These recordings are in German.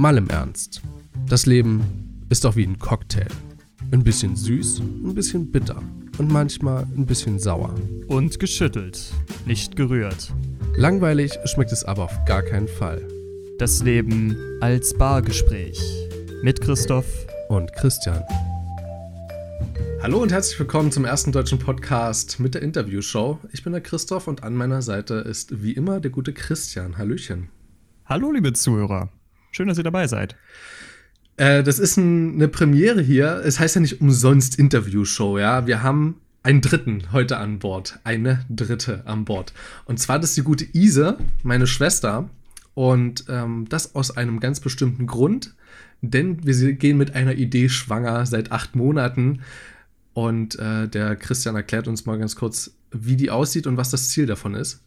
Mal im Ernst. Das Leben ist doch wie ein Cocktail. Ein bisschen süß, ein bisschen bitter und manchmal ein bisschen sauer. Und geschüttelt, nicht gerührt. Langweilig schmeckt es aber auf gar keinen Fall. Das Leben als Bargespräch. Mit Christoph Und Christian. Hallo und herzlich willkommen zum ersten deutschen Podcast mit der Interviewshow. Ich bin der Christoph und an meiner Seite ist wie immer der gute Christian. Hallöchen. Hallo, liebe Zuhörer. Schön, dass ihr dabei seid. Äh, das ist ein, eine Premiere hier. Es heißt ja nicht umsonst Interviewshow, ja. Wir haben einen dritten heute an Bord. Eine dritte an Bord. Und zwar das ist die gute Ise, meine Schwester. Und ähm, das aus einem ganz bestimmten Grund. Denn wir gehen mit einer Idee schwanger seit acht Monaten. Und äh, der Christian erklärt uns mal ganz kurz, wie die aussieht und was das Ziel davon ist.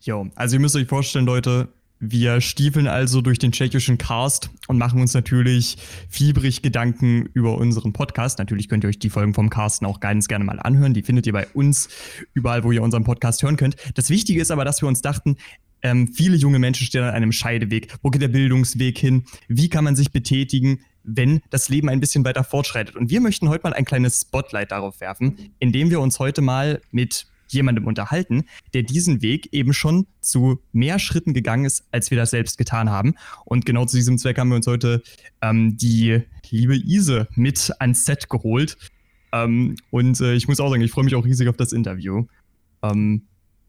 Jo, also ihr müsst euch vorstellen, Leute, wir stiefeln also durch den tschechischen Cast und machen uns natürlich fiebrig Gedanken über unseren Podcast. Natürlich könnt ihr euch die Folgen vom Casten auch ganz gerne mal anhören. Die findet ihr bei uns überall, wo ihr unseren Podcast hören könnt. Das Wichtige ist aber, dass wir uns dachten, ähm, viele junge Menschen stehen an einem Scheideweg. Wo geht der Bildungsweg hin? Wie kann man sich betätigen, wenn das Leben ein bisschen weiter fortschreitet? Und wir möchten heute mal ein kleines Spotlight darauf werfen, indem wir uns heute mal mit jemandem unterhalten, der diesen Weg eben schon zu mehr Schritten gegangen ist, als wir das selbst getan haben. Und genau zu diesem Zweck haben wir uns heute ähm, die liebe Ise mit ans Set geholt. Ähm, und äh, ich muss auch sagen, ich freue mich auch riesig auf das Interview. Ähm,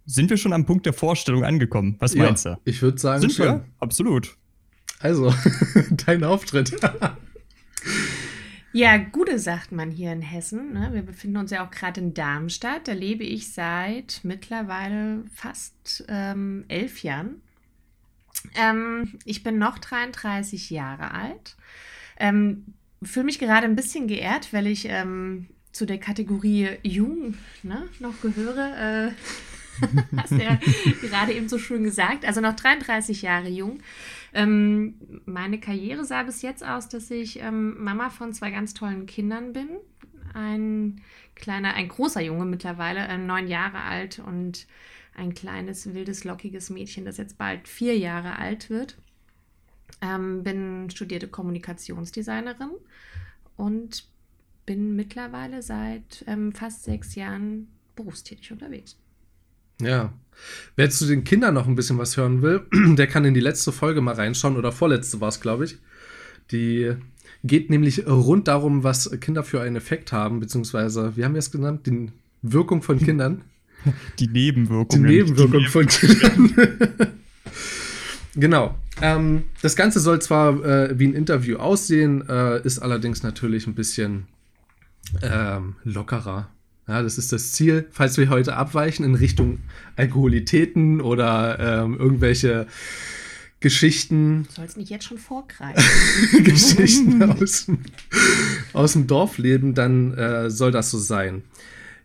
sind wir schon am Punkt der Vorstellung angekommen? Was meinst ja, du? Ich würde sagen, Sind schon. wir? Absolut. Also, dein Auftritt. Ja, Gude sagt man hier in Hessen. Ne? Wir befinden uns ja auch gerade in Darmstadt. Da lebe ich seit mittlerweile fast ähm, elf Jahren. Ähm, ich bin noch 33 Jahre alt. Ähm, Fühle mich gerade ein bisschen geehrt, weil ich ähm, zu der Kategorie Jung ne, noch gehöre. Äh, hast du ja gerade eben so schön gesagt. Also noch 33 Jahre jung. Ähm, meine Karriere sah bis jetzt aus, dass ich ähm, Mama von zwei ganz tollen Kindern bin. Ein kleiner, ein großer Junge mittlerweile, äh, neun Jahre alt und ein kleines, wildes, lockiges Mädchen, das jetzt bald vier Jahre alt wird. Ähm, bin studierte Kommunikationsdesignerin und bin mittlerweile seit ähm, fast sechs Jahren berufstätig unterwegs. Ja. Wer zu den Kindern noch ein bisschen was hören will, der kann in die letzte Folge mal reinschauen, oder vorletzte war es, glaube ich. Die geht nämlich rund darum, was Kinder für einen Effekt haben, beziehungsweise, wie haben wir es genannt? Die Wirkung von Kindern. Die Die Nebenwirkungen. Nebenwirkung von Kindern. genau. Ähm, das Ganze soll zwar äh, wie ein Interview aussehen, äh, ist allerdings natürlich ein bisschen ähm, lockerer. Ja, das ist das Ziel, falls wir heute abweichen in Richtung Alkoholitäten oder ähm, irgendwelche Geschichten, Du sollst nicht jetzt schon vorgreifen. Geschichten aus, dem- aus dem Dorfleben, dann äh, soll das so sein.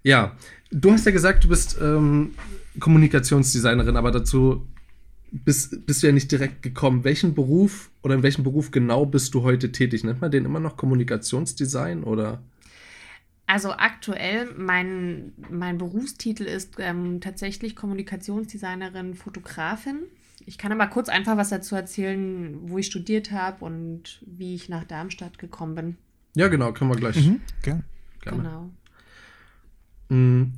Ja, du hast ja gesagt, du bist ähm, Kommunikationsdesignerin, aber dazu bist, bist du ja nicht direkt gekommen. Welchen Beruf oder in welchem Beruf genau bist du heute tätig? Nennt man den immer noch Kommunikationsdesign oder? Also aktuell, mein, mein Berufstitel ist ähm, tatsächlich Kommunikationsdesignerin, Fotografin. Ich kann aber kurz einfach was dazu erzählen, wo ich studiert habe und wie ich nach Darmstadt gekommen bin. Ja, genau, können wir gleich. Mhm, gern. gerne. Genau. Mm,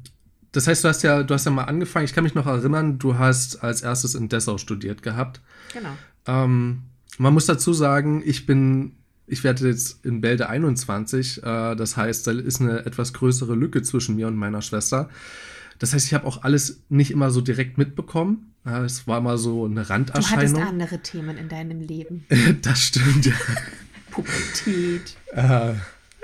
Das heißt, du hast ja, du hast ja mal angefangen, ich kann mich noch erinnern, du hast als erstes in Dessau studiert gehabt. Genau. Ähm, man muss dazu sagen, ich bin, ich werde jetzt in Bälde 21, äh, das heißt, da ist eine etwas größere Lücke zwischen mir und meiner Schwester. Das heißt, ich habe auch alles nicht immer so direkt mitbekommen. Es war mal so eine Du hattest Randerscheinung. andere Themen in deinem Leben. das stimmt, ja. Pubertät. Äh,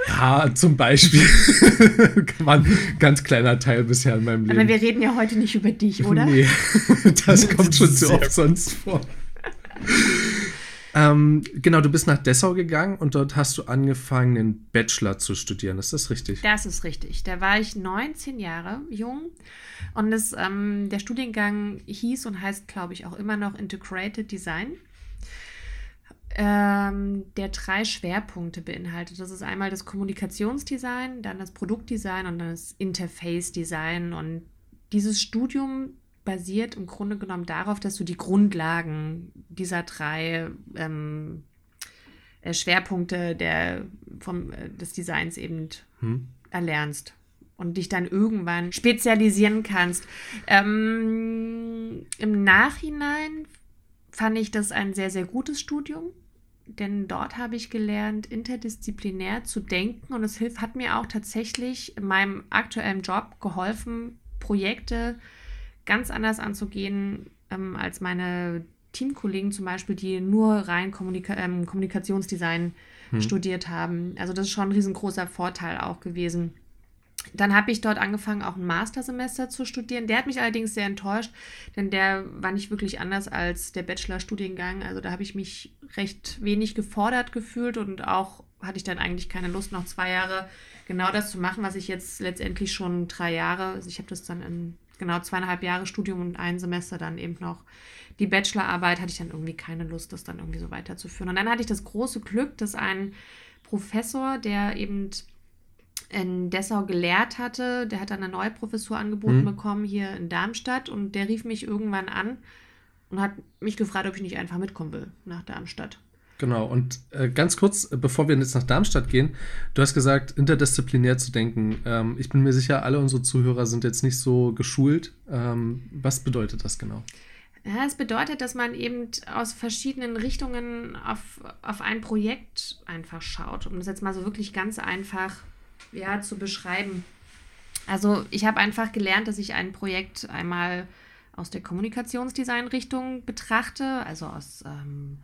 ja, zum Beispiel. war ein ganz kleiner Teil bisher in meinem Leben. Aber wir reden ja heute nicht über dich, oder? Nee, das kommt schon zu oft sonst vor. Ähm, genau, du bist nach Dessau gegangen und dort hast du angefangen, den Bachelor zu studieren. Ist das richtig? Das ist richtig. Da war ich 19 Jahre jung und das, ähm, der Studiengang hieß und heißt, glaube ich, auch immer noch Integrated Design. Ähm, der drei Schwerpunkte beinhaltet. Das ist einmal das Kommunikationsdesign, dann das Produktdesign und dann das Interface-Design. Und dieses Studium basiert im Grunde genommen darauf, dass du die Grundlagen dieser drei ähm, äh, Schwerpunkte der, vom, äh, des Designs eben hm. erlernst und dich dann irgendwann spezialisieren kannst. Ähm, Im Nachhinein fand ich das ein sehr, sehr gutes Studium, denn dort habe ich gelernt, interdisziplinär zu denken und es hilft, hat mir auch tatsächlich in meinem aktuellen Job geholfen, Projekte ganz anders anzugehen ähm, als meine Teamkollegen zum Beispiel, die nur rein Kommunika ähm, Kommunikationsdesign hm. studiert haben. Also das ist schon ein riesengroßer Vorteil auch gewesen. Dann habe ich dort angefangen, auch ein Mastersemester zu studieren. Der hat mich allerdings sehr enttäuscht, denn der war nicht wirklich anders als der Bachelorstudiengang. Also da habe ich mich recht wenig gefordert gefühlt und auch hatte ich dann eigentlich keine Lust, noch zwei Jahre genau das zu machen, was ich jetzt letztendlich schon drei Jahre, also ich habe das dann in genau zweieinhalb Jahre Studium und ein Semester dann eben noch die Bachelorarbeit, hatte ich dann irgendwie keine Lust, das dann irgendwie so weiterzuführen. Und dann hatte ich das große Glück, dass ein Professor, der eben in Dessau gelehrt hatte, der hat dann eine neue Professur angeboten mhm. bekommen hier in Darmstadt und der rief mich irgendwann an und hat mich gefragt, ob ich nicht einfach mitkommen will nach Darmstadt. Genau, und äh, ganz kurz, äh, bevor wir jetzt nach Darmstadt gehen, du hast gesagt, interdisziplinär zu denken. Ähm, ich bin mir sicher, alle unsere Zuhörer sind jetzt nicht so geschult. Ähm, was bedeutet das genau? Ja, es bedeutet, dass man eben aus verschiedenen Richtungen auf, auf ein Projekt einfach schaut, um das jetzt mal so wirklich ganz einfach ja, zu beschreiben. Also ich habe einfach gelernt, dass ich ein Projekt einmal aus der Kommunikationsdesign-Richtung betrachte, also aus ähm,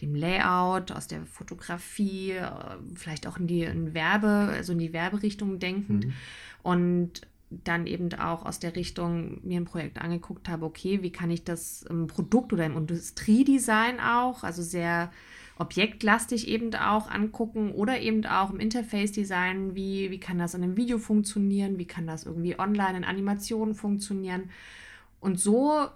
dem Layout, aus der Fotografie, äh, vielleicht auch in die in Werbe, also in die Werberichtung denkend. Mhm. Und dann eben auch aus der Richtung mir ein Projekt angeguckt habe, okay, wie kann ich das im Produkt oder im Industriedesign auch, also sehr objektlastig eben auch angucken oder eben auch im Interface-Design, wie, wie kann das in einem Video funktionieren, wie kann das irgendwie online in Animationen funktionieren. Und so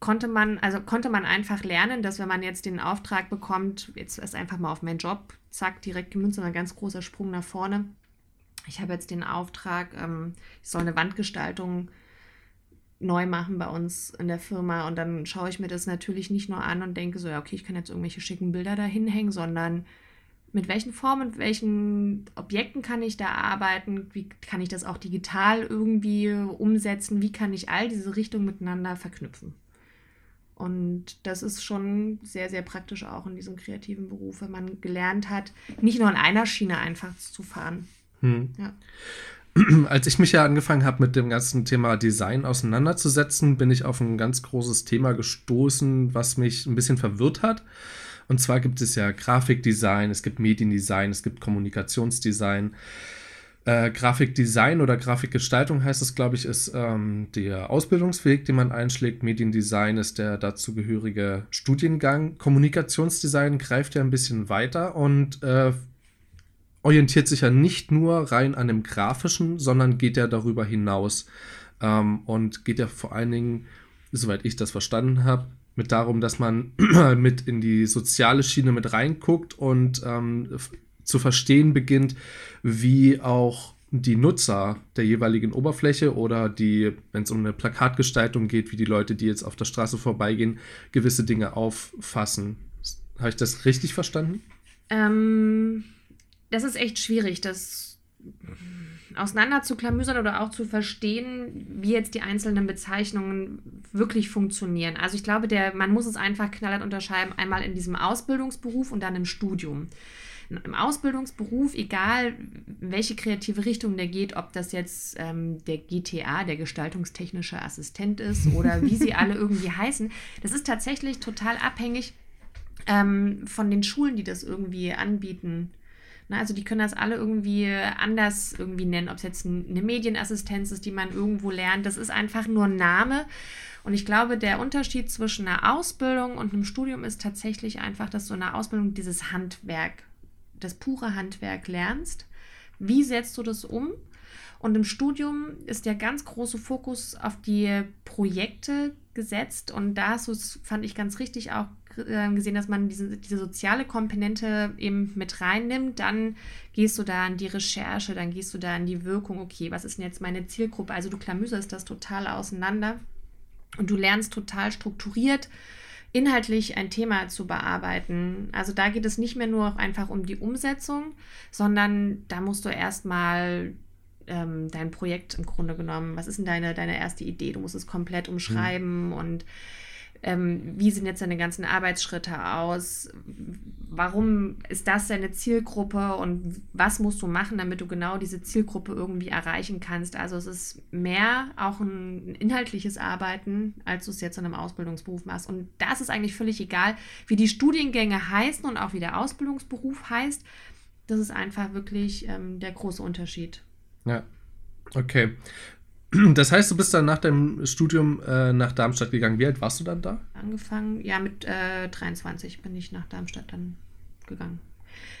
konnte man, also konnte man einfach lernen, dass wenn man jetzt den Auftrag bekommt, jetzt ist einfach mal auf meinen Job, zack, direkt gemünzt, ein ganz großer Sprung nach vorne. Ich habe jetzt den Auftrag, ähm, ich soll eine Wandgestaltung neu machen bei uns in der Firma und dann schaue ich mir das natürlich nicht nur an und denke so, ja, okay, ich kann jetzt irgendwelche schicken Bilder da hinhängen, sondern mit welchen Formen, mit welchen Objekten kann ich da arbeiten, wie kann ich das auch digital irgendwie umsetzen, wie kann ich all diese Richtungen miteinander verknüpfen. Und das ist schon sehr, sehr praktisch auch in diesem kreativen Beruf, wenn man gelernt hat, nicht nur in einer Schiene einfach zu fahren. Hm. Ja. Als ich mich ja angefangen habe, mit dem ganzen Thema Design auseinanderzusetzen, bin ich auf ein ganz großes Thema gestoßen, was mich ein bisschen verwirrt hat. Und zwar gibt es ja Grafikdesign, es gibt Mediendesign, es gibt Kommunikationsdesign. Äh, Grafikdesign oder Grafikgestaltung heißt es, glaube ich, ist ähm, der Ausbildungsweg, den man einschlägt. Mediendesign ist der dazugehörige Studiengang. Kommunikationsdesign greift ja ein bisschen weiter und äh, orientiert sich ja nicht nur rein an dem Grafischen, sondern geht ja darüber hinaus ähm, und geht ja vor allen Dingen, soweit ich das verstanden habe, mit darum, dass man mit in die soziale Schiene mit reinguckt und ähm, zu verstehen beginnt, wie auch die Nutzer der jeweiligen Oberfläche oder die, wenn es um eine Plakatgestaltung geht, wie die Leute, die jetzt auf der Straße vorbeigehen, gewisse Dinge auffassen. Habe ich das richtig verstanden? Ähm, das ist echt schwierig, das auseinander zu klamüsern oder auch zu verstehen, wie jetzt die einzelnen Bezeichnungen wirklich funktionieren. Also ich glaube, der, man muss es einfach knallhart unterscheiden, einmal in diesem Ausbildungsberuf und dann im Studium. Im Ausbildungsberuf, egal welche kreative Richtung der geht, ob das jetzt ähm, der GTA, der gestaltungstechnische Assistent ist oder wie sie alle irgendwie heißen, das ist tatsächlich total abhängig ähm, von den Schulen, die das irgendwie anbieten Ne, also die können das alle irgendwie anders irgendwie nennen, ob es jetzt eine Medienassistenz ist, die man irgendwo lernt. Das ist einfach nur ein Name. Und ich glaube, der Unterschied zwischen einer Ausbildung und einem Studium ist tatsächlich einfach, dass du in einer Ausbildung dieses Handwerk, das pure Handwerk lernst. Wie setzt du das um? Und im Studium ist der ganz große Fokus auf die Projekte gesetzt. Und da ist es, fand ich ganz richtig auch gesehen, dass man diese, diese soziale Komponente eben mit reinnimmt. Dann gehst du da an die Recherche, dann gehst du da an die Wirkung. Okay, was ist denn jetzt meine Zielgruppe? Also du klamüserst das total auseinander. Und du lernst total strukturiert, inhaltlich ein Thema zu bearbeiten. Also da geht es nicht mehr nur einfach um die Umsetzung, sondern da musst du erstmal ähm, dein Projekt im Grunde genommen, was ist denn deine, deine erste Idee? Du musst es komplett umschreiben mhm. und ähm, wie sehen jetzt deine ganzen Arbeitsschritte aus? Warum ist das deine Zielgruppe und was musst du machen, damit du genau diese Zielgruppe irgendwie erreichen kannst? Also es ist mehr auch ein inhaltliches Arbeiten, als du es jetzt in einem Ausbildungsberuf machst. Und das ist eigentlich völlig egal, wie die Studiengänge heißen und auch wie der Ausbildungsberuf heißt. Das ist einfach wirklich ähm, der große Unterschied. Ja. Okay. Das heißt, du bist dann nach deinem Studium äh, nach Darmstadt gegangen. Wie alt warst du dann da? Angefangen, ja, mit äh, 23 bin ich nach Darmstadt dann gegangen.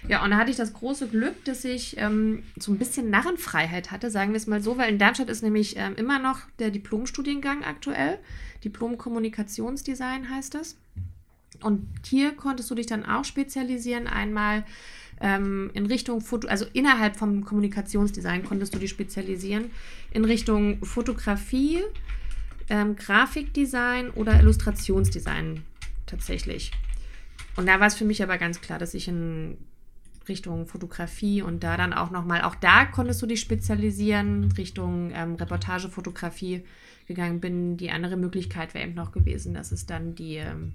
Ja, und da hatte ich das große Glück, dass ich ähm, so ein bisschen Narrenfreiheit hatte, sagen wir es mal so, weil in Darmstadt ist nämlich ähm, immer noch der Diplomstudiengang aktuell. Diplom-Kommunikationsdesign heißt es. Und hier konntest du dich dann auch spezialisieren. Einmal ähm, in Richtung Foto, also innerhalb vom Kommunikationsdesign konntest du dich spezialisieren in Richtung Fotografie, ähm, Grafikdesign oder Illustrationsdesign tatsächlich. Und da war es für mich aber ganz klar, dass ich in Richtung Fotografie und da dann auch nochmal, auch da konntest du dich spezialisieren, Richtung ähm, Reportagefotografie gegangen bin. Die andere Möglichkeit wäre eben noch gewesen, dass es dann die ähm,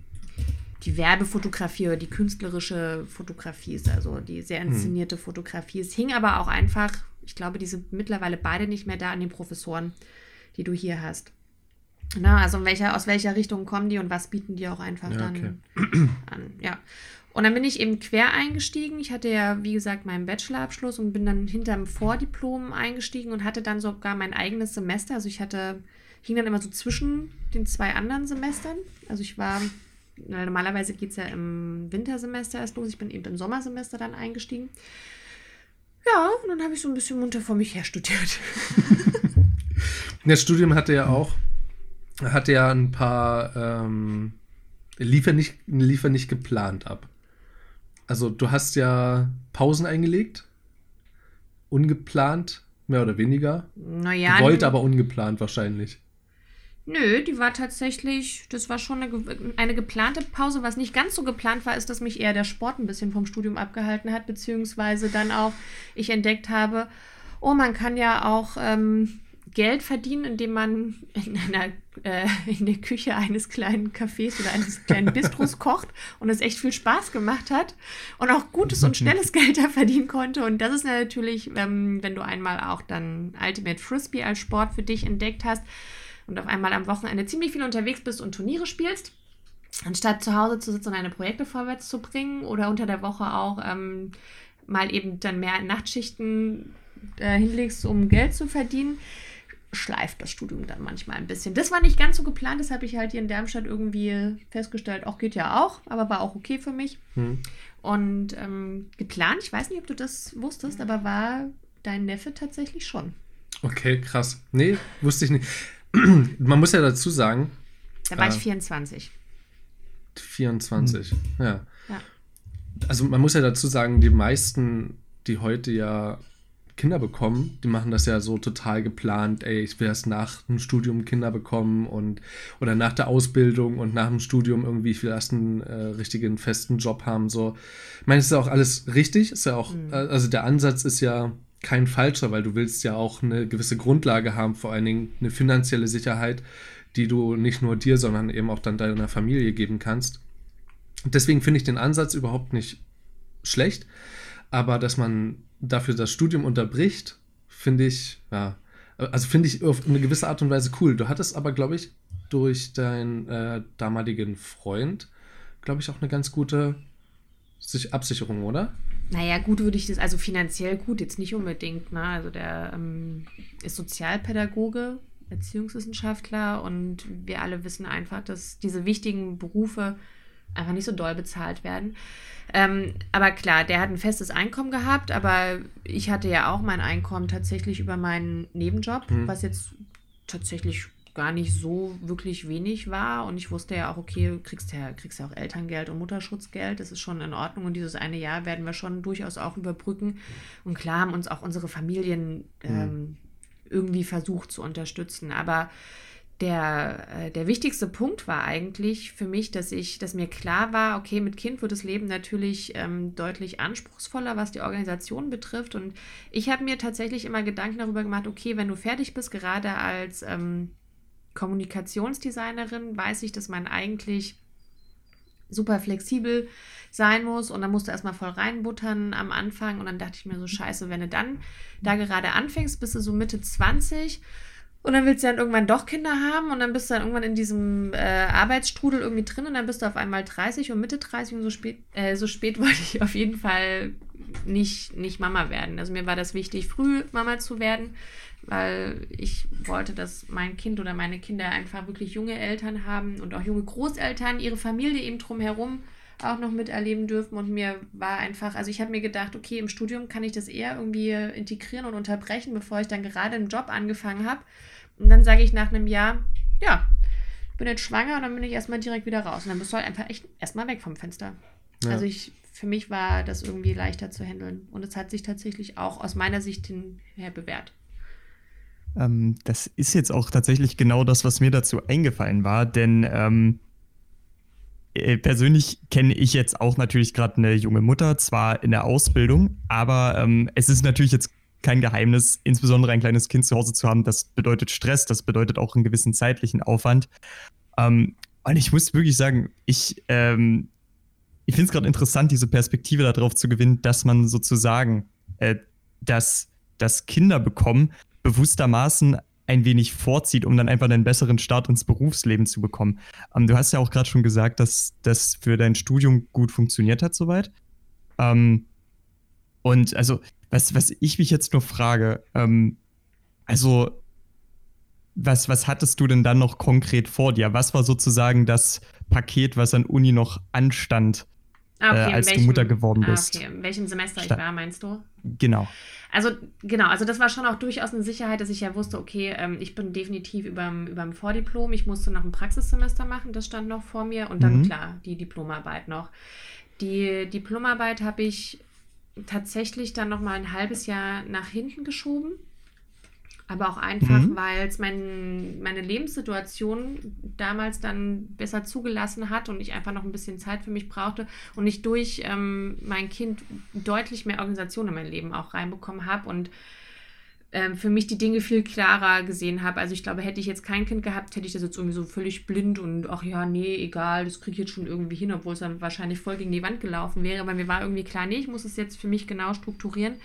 die Werbefotografie oder die künstlerische Fotografie ist, also die sehr hm. inszenierte hm. Fotografie. Es hing aber auch einfach, ich glaube, die sind mittlerweile beide nicht mehr da an den Professoren, die du hier hast. Na, also welcher, aus welcher Richtung kommen die und was bieten die auch einfach ja, dann okay. an. Ja. Und dann bin ich eben quer eingestiegen. Ich hatte ja, wie gesagt, meinen Bachelorabschluss und bin dann hinterm Vordiplom eingestiegen und hatte dann sogar mein eigenes Semester. Also ich hatte, hing dann immer so zwischen den zwei anderen Semestern. Also ich war normalerweise geht es ja im Wintersemester erst los. Ich bin eben im Sommersemester dann eingestiegen. Ja, und dann habe ich so ein bisschen munter vor mich her studiert. das Studium hatte ja auch, hatte ja ein paar, ähm, lief, ja nicht, lief ja nicht geplant ab. Also du hast ja Pausen eingelegt, ungeplant, mehr oder weniger. Naja. Gewollt, aber ungeplant wahrscheinlich. Nö, die war tatsächlich, das war schon eine, eine, geplante Pause. Was nicht ganz so geplant war, ist, dass mich eher der Sport ein bisschen vom Studium abgehalten hat, beziehungsweise dann auch ich entdeckt habe, oh, man kann ja auch ähm, Geld verdienen, indem man in, einer, äh, in der Küche eines kleinen Cafés oder eines kleinen Bistros kocht und es echt viel Spaß gemacht hat und auch gutes und schnelles Geld da verdienen konnte. Und das ist natürlich, ähm, wenn du einmal auch dann Ultimate Frisbee als Sport für dich entdeckt hast, und auf einmal am Wochenende ziemlich viel unterwegs bist und Turniere spielst, anstatt zu Hause zu sitzen und deine Projekte vorwärts zu bringen oder unter der Woche auch ähm, mal eben dann mehr Nachtschichten äh, hinlegst, um Geld zu verdienen, schleift das Studium dann manchmal ein bisschen. Das war nicht ganz so geplant, das habe ich halt hier in Darmstadt irgendwie festgestellt, auch geht ja auch, aber war auch okay für mich. Hm. Und ähm, geplant, ich weiß nicht, ob du das wusstest, aber war dein Neffe tatsächlich schon. Okay, krass. Nee, wusste ich nicht. man muss ja dazu sagen. Da war äh, ich 24. 24, hm. ja. ja. Also man muss ja dazu sagen, die meisten, die heute ja Kinder bekommen, die machen das ja so total geplant, ey, ich will erst nach dem Studium Kinder bekommen und oder nach der Ausbildung und nach dem Studium irgendwie, ich will erst einen äh, richtigen festen Job haben. So. Ich meine, es ist ja auch alles richtig, ist ja auch, mhm. äh, also der Ansatz ist ja kein falscher, weil du willst ja auch eine gewisse Grundlage haben, vor allen Dingen eine finanzielle Sicherheit, die du nicht nur dir, sondern eben auch dann deiner Familie geben kannst. Deswegen finde ich den Ansatz überhaupt nicht schlecht, aber dass man dafür das Studium unterbricht, finde ich, ja, also finde ich auf eine gewisse Art und Weise cool. Du hattest aber, glaube ich, durch deinen äh, damaligen Freund, glaube ich, auch eine ganz gute Absicherung, oder? Naja, gut würde ich das, also finanziell gut, jetzt nicht unbedingt. Ne? Also der ähm, ist Sozialpädagoge, Erziehungswissenschaftler und wir alle wissen einfach, dass diese wichtigen Berufe einfach nicht so doll bezahlt werden. Ähm, aber klar, der hat ein festes Einkommen gehabt, aber ich hatte ja auch mein Einkommen tatsächlich über meinen Nebenjob, mhm. was jetzt tatsächlich gar nicht so wirklich wenig war. Und ich wusste ja auch, okay, du kriegst ja, kriegst ja auch Elterngeld und Mutterschutzgeld. Das ist schon in Ordnung. Und dieses eine Jahr werden wir schon durchaus auch überbrücken. Und klar haben uns auch unsere Familien ähm, irgendwie versucht zu unterstützen. Aber der, äh, der wichtigste Punkt war eigentlich für mich, dass ich, dass mir klar war, okay, mit Kind wird das Leben natürlich ähm, deutlich anspruchsvoller, was die Organisation betrifft. Und ich habe mir tatsächlich immer Gedanken darüber gemacht, okay, wenn du fertig bist, gerade als ähm, Kommunikationsdesignerin, weiß ich, dass man eigentlich super flexibel sein muss und dann musst du erstmal voll reinbuttern am Anfang und dann dachte ich mir so, scheiße, wenn du dann da gerade anfängst, bist du so Mitte 20 und dann willst du dann irgendwann doch Kinder haben und dann bist du dann irgendwann in diesem äh, Arbeitsstrudel irgendwie drin und dann bist du auf einmal 30 und Mitte 30 und so spät, äh, so spät wollte ich auf jeden Fall nicht, nicht Mama werden. Also mir war das wichtig, früh Mama zu werden, weil ich wollte, dass mein Kind oder meine Kinder einfach wirklich junge Eltern haben und auch junge Großeltern, ihre Familie eben drumherum auch noch miterleben dürfen. Und mir war einfach, also ich habe mir gedacht, okay, im Studium kann ich das eher irgendwie integrieren und unterbrechen, bevor ich dann gerade einen Job angefangen habe und dann sage ich nach einem Jahr, ja, ich bin jetzt schwanger und dann bin ich erstmal direkt wieder raus. Und dann bist du halt einfach echt erstmal weg vom Fenster. Ja. Also ich, für mich war das irgendwie leichter zu handeln. Und es hat sich tatsächlich auch aus meiner Sicht her bewährt. Ähm, das ist jetzt auch tatsächlich genau das, was mir dazu eingefallen war, denn ähm, äh, persönlich kenne ich jetzt auch natürlich gerade eine junge Mutter, zwar in der Ausbildung, aber ähm, es ist natürlich jetzt kein Geheimnis, insbesondere ein kleines Kind zu Hause zu haben, das bedeutet Stress, das bedeutet auch einen gewissen zeitlichen Aufwand. Ähm, und ich muss wirklich sagen, ich, ähm, ich finde es gerade interessant, diese Perspektive darauf zu gewinnen, dass man sozusagen äh, das, das Kinder bekommen bewusstermaßen ein wenig vorzieht, um dann einfach einen besseren Start ins Berufsleben zu bekommen. Ähm, du hast ja auch gerade schon gesagt, dass das für dein Studium gut funktioniert hat soweit. Ähm, und also was, was ich mich jetzt nur frage, ähm, also was, was hattest du denn dann noch konkret vor dir? Was war sozusagen das Paket, was an Uni noch anstand, ah, okay, äh, als welchem, du Mutter geworden ah, bist? okay. In welchem Semester Sta ich war, meinst du? Genau. Also, genau, also das war schon auch durchaus eine Sicherheit, dass ich ja wusste, okay, ähm, ich bin definitiv über dem Vordiplom. Ich musste noch ein Praxissemester machen, das stand noch vor mir. Und dann, mhm. klar, die Diplomarbeit noch. Die Diplomarbeit habe ich tatsächlich dann noch mal ein halbes Jahr nach hinten geschoben. Aber auch einfach, mhm. weil es mein, meine Lebenssituation damals dann besser zugelassen hat und ich einfach noch ein bisschen Zeit für mich brauchte und ich durch ähm, mein Kind deutlich mehr Organisation in mein Leben auch reinbekommen habe und ähm, für mich die Dinge viel klarer gesehen habe. Also ich glaube, hätte ich jetzt kein Kind gehabt, hätte ich das jetzt irgendwie so völlig blind und ach ja, nee, egal, das kriege ich jetzt schon irgendwie hin, obwohl es dann wahrscheinlich voll gegen die Wand gelaufen wäre. Aber mir war irgendwie klar, nee, ich muss es jetzt für mich genau strukturieren.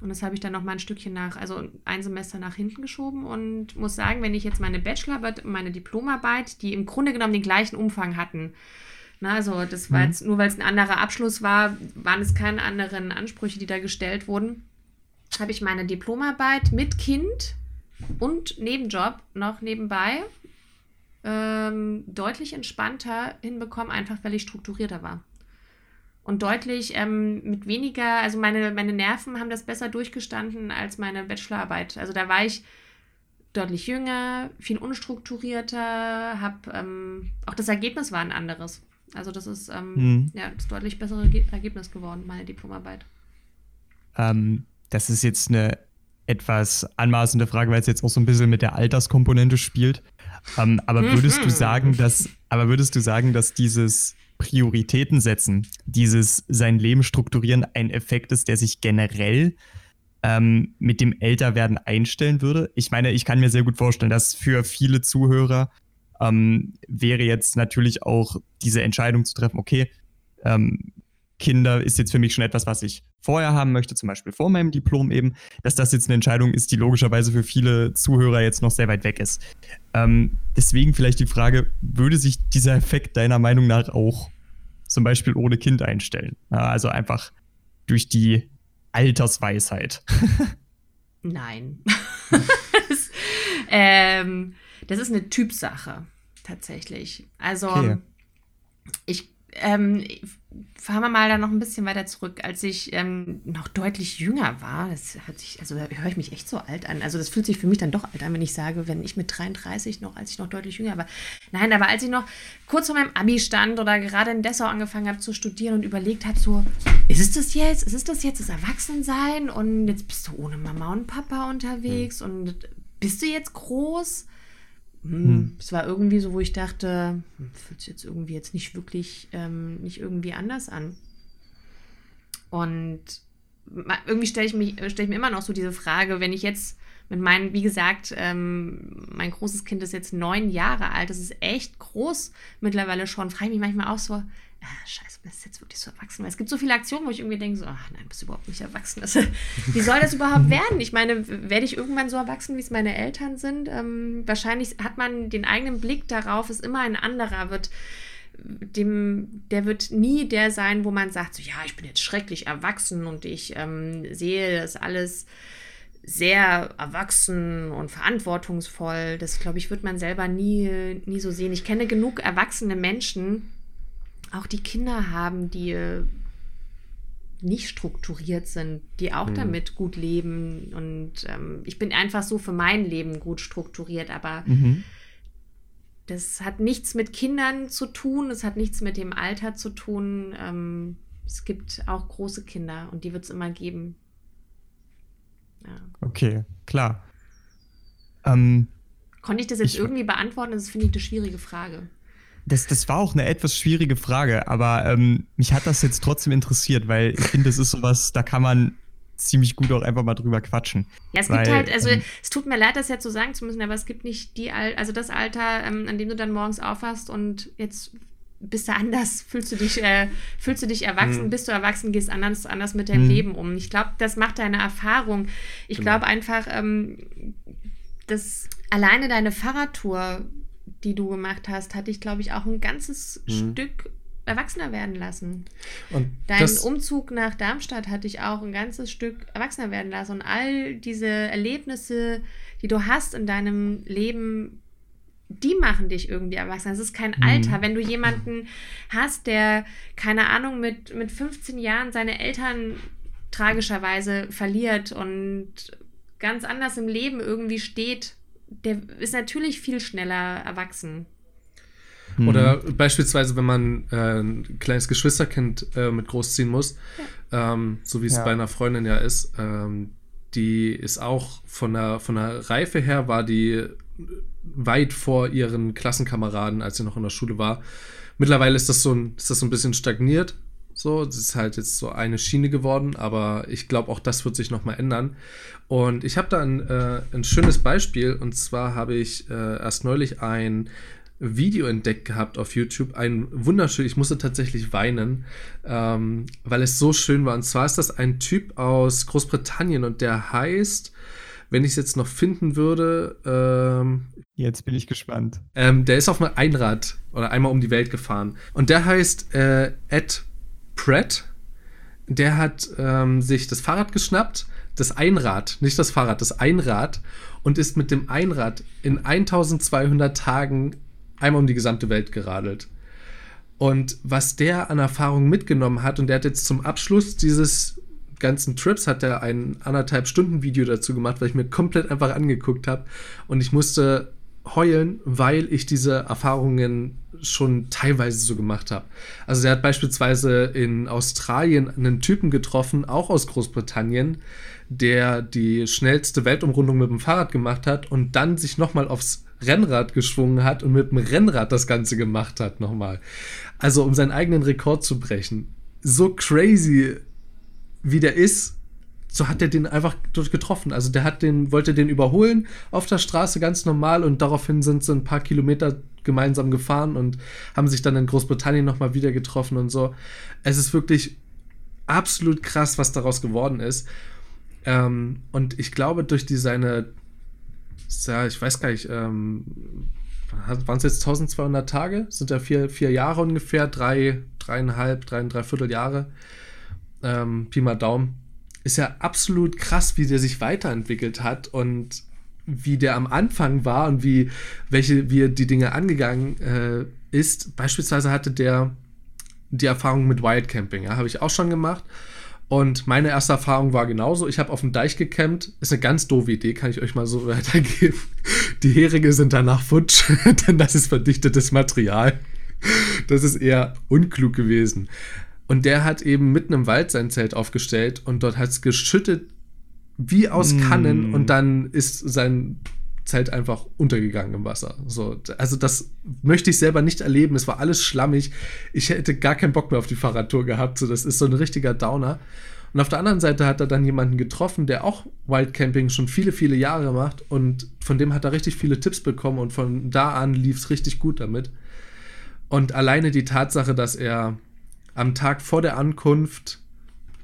Und das habe ich dann noch mal ein Stückchen nach, also ein Semester nach hinten geschoben und muss sagen, wenn ich jetzt meine Bachelorarbeit und meine Diplomarbeit, die im Grunde genommen den gleichen Umfang hatten, na, also das war mhm. jetzt, nur weil es ein anderer Abschluss war, waren es keine anderen Ansprüche, die da gestellt wurden habe ich meine Diplomarbeit mit Kind und Nebenjob noch nebenbei ähm, deutlich entspannter hinbekommen, einfach weil ich strukturierter war. Und deutlich ähm, mit weniger, also meine, meine Nerven haben das besser durchgestanden als meine Bachelorarbeit. Also da war ich deutlich jünger, viel unstrukturierter, habe ähm, auch das Ergebnis war ein anderes. Also das ist ähm, mhm. ja das deutlich bessere Ergebnis geworden, meine Diplomarbeit. Ähm, das ist jetzt eine etwas anmaßende Frage, weil es jetzt auch so ein bisschen mit der Alterskomponente spielt. Ähm, aber würdest du sagen, dass, aber würdest du sagen, dass dieses Prioritäten setzen, dieses sein Leben strukturieren ein Effekt ist, der sich generell ähm, mit dem Älterwerden einstellen würde? Ich meine, ich kann mir sehr gut vorstellen, dass für viele Zuhörer ähm, wäre jetzt natürlich auch diese Entscheidung zu treffen, okay, ähm, Kinder ist jetzt für mich schon etwas, was ich vorher haben möchte, zum Beispiel vor meinem Diplom eben, dass das jetzt eine Entscheidung ist, die logischerweise für viele Zuhörer jetzt noch sehr weit weg ist. Ähm, deswegen vielleicht die Frage, würde sich dieser Effekt deiner Meinung nach auch zum Beispiel ohne Kind einstellen? also einfach durch die Altersweisheit. Nein. das, ähm, das, ist eine Typsache, tatsächlich. Also okay. ich ähm, fahren wir mal da noch ein bisschen weiter zurück. Als ich ähm, noch deutlich jünger war, das hört sich, also höre ich mich echt so alt an. Also das fühlt sich für mich dann doch alt an, wenn ich sage, wenn ich mit 33 noch, als ich noch deutlich jünger war. Nein, aber als ich noch kurz vor meinem Abi stand oder gerade in Dessau angefangen habe zu studieren und überlegt habe, so, ist es das jetzt? Ist es das jetzt, das Erwachsensein? Und jetzt bist du ohne Mama und Papa unterwegs mhm. und bist du jetzt groß? Hm, hm. es war irgendwie so, wo ich dachte, hm, fühlt sich jetzt irgendwie jetzt nicht wirklich, ähm, nicht irgendwie anders an. Und irgendwie stelle ich, stell ich mir immer noch so diese Frage, wenn ich jetzt mit meinen, wie gesagt, ähm, mein großes Kind ist jetzt neun Jahre alt, das ist echt groß mittlerweile schon, frage ich mich manchmal auch so, ah, scheiße, bist du jetzt wirklich so erwachsen? Weil es gibt so viele Aktionen, wo ich irgendwie denke, so, ach nein, bist du überhaupt nicht erwachsen. Das, wie soll das überhaupt werden? Ich meine, werde ich irgendwann so erwachsen, wie es meine Eltern sind? Ähm, wahrscheinlich hat man den eigenen Blick darauf, ist immer ein anderer, wird dem, der wird nie der sein, wo man sagt, so, ja, ich bin jetzt schrecklich erwachsen und ich ähm, sehe das alles sehr erwachsen und verantwortungsvoll. Das, glaube ich, wird man selber nie, nie so sehen. Ich kenne genug erwachsene Menschen, auch die Kinder haben, die nicht strukturiert sind, die auch mhm. damit gut leben. Und ähm, ich bin einfach so für mein Leben gut strukturiert, aber mhm. das hat nichts mit Kindern zu tun, es hat nichts mit dem Alter zu tun. Ähm, es gibt auch große Kinder und die wird es immer geben. Ja. Okay, klar. Ähm, Konnte ich das jetzt ich, irgendwie beantworten? Das finde ich eine schwierige Frage. Das, das war auch eine etwas schwierige Frage, aber ähm, mich hat das jetzt trotzdem interessiert, weil ich finde, das ist sowas, da kann man ziemlich gut auch einfach mal drüber quatschen. Ja, es weil, gibt halt, also ähm, es tut mir leid, das jetzt so sagen zu müssen, aber es gibt nicht die, also das Alter, ähm, an dem du dann morgens aufwachst und jetzt bist du anders, fühlst du dich, äh, fühlst du dich erwachsen, mhm. bist du erwachsen, gehst anders, anders mit deinem mhm. Leben um. Ich glaube, das macht deine Erfahrung. Ich genau. glaube einfach, ähm, dass alleine deine Fahrradtour, die du gemacht hast, hat dich, glaube ich, auch ein ganzes mhm. Stück erwachsener werden lassen. Und Dein Umzug nach Darmstadt hat dich auch ein ganzes Stück erwachsener werden lassen. Und all diese Erlebnisse, die du hast in deinem Leben, die machen dich irgendwie erwachsen. Es ist kein mhm. Alter. Wenn du jemanden hast, der, keine Ahnung, mit, mit 15 Jahren seine Eltern tragischerweise verliert und ganz anders im Leben irgendwie steht, der ist natürlich viel schneller erwachsen. Mhm. Oder beispielsweise, wenn man äh, ein kleines Geschwisterkind äh, mit großziehen muss, ja. ähm, so wie es ja. bei einer Freundin ja ist, ähm, die ist auch von der, von der Reife her, war die weit vor ihren Klassenkameraden, als sie noch in der Schule war. Mittlerweile ist das so ein, ist das so ein bisschen stagniert. So, das ist halt jetzt so eine Schiene geworden, aber ich glaube, auch das wird sich nochmal ändern. Und ich habe da ein, äh, ein schönes Beispiel und zwar habe ich äh, erst neulich ein Video entdeckt gehabt auf YouTube. Ein wunderschön, ich musste tatsächlich weinen, ähm, weil es so schön war. Und zwar ist das ein Typ aus Großbritannien und der heißt, wenn ich es jetzt noch finden würde, ähm, Jetzt bin ich gespannt. Ähm, der ist auf einem Einrad oder einmal um die Welt gefahren. Und der heißt äh, Ed Pratt. Der hat ähm, sich das Fahrrad geschnappt, das Einrad, nicht das Fahrrad, das Einrad, und ist mit dem Einrad in 1200 Tagen einmal um die gesamte Welt geradelt. Und was der an Erfahrung mitgenommen hat, und der hat jetzt zum Abschluss dieses ganzen Trips hat er ein anderthalb Stunden Video dazu gemacht, weil ich mir komplett einfach angeguckt habe und ich musste heulen, weil ich diese Erfahrungen schon teilweise so gemacht habe. Also er hat beispielsweise in Australien einen Typen getroffen, auch aus Großbritannien, der die schnellste Weltumrundung mit dem Fahrrad gemacht hat und dann sich nochmal aufs Rennrad geschwungen hat und mit dem Rennrad das Ganze gemacht hat nochmal. Also um seinen eigenen Rekord zu brechen. So crazy, wie der ist, so hat er den einfach getroffen. Also der hat den, wollte den überholen auf der Straße ganz normal und daraufhin sind sie ein paar Kilometer gemeinsam gefahren und haben sich dann in Großbritannien nochmal wieder getroffen und so. Es ist wirklich absolut krass, was daraus geworden ist. Ähm, und ich glaube, durch die seine, ja, ich weiß gar nicht, ähm, waren es jetzt 1200 Tage? Sind ja vier, vier Jahre ungefähr, drei, dreieinhalb, drei, dreiviertel Jahre. Ähm, Pi mal Daumen ist ja absolut krass, wie der sich weiterentwickelt hat und wie der am Anfang war und wie, welche, wie er die Dinge angegangen äh, ist. Beispielsweise hatte der die Erfahrung mit Wildcamping, ja, habe ich auch schon gemacht. Und meine erste Erfahrung war genauso. Ich habe auf dem Deich gecampt. Ist eine ganz doofe Idee, kann ich euch mal so weitergeben. Die Heringe sind danach futsch, denn das ist verdichtetes Material. Das ist eher unklug gewesen. Und der hat eben mitten im Wald sein Zelt aufgestellt und dort hat es geschüttet wie aus Kannen mm. und dann ist sein Zelt einfach untergegangen im Wasser. So, also das möchte ich selber nicht erleben. Es war alles schlammig. Ich hätte gar keinen Bock mehr auf die Fahrradtour gehabt. So, das ist so ein richtiger Downer. Und auf der anderen Seite hat er dann jemanden getroffen, der auch Wildcamping schon viele, viele Jahre macht. Und von dem hat er richtig viele Tipps bekommen. Und von da an lief es richtig gut damit. Und alleine die Tatsache, dass er am Tag vor der Ankunft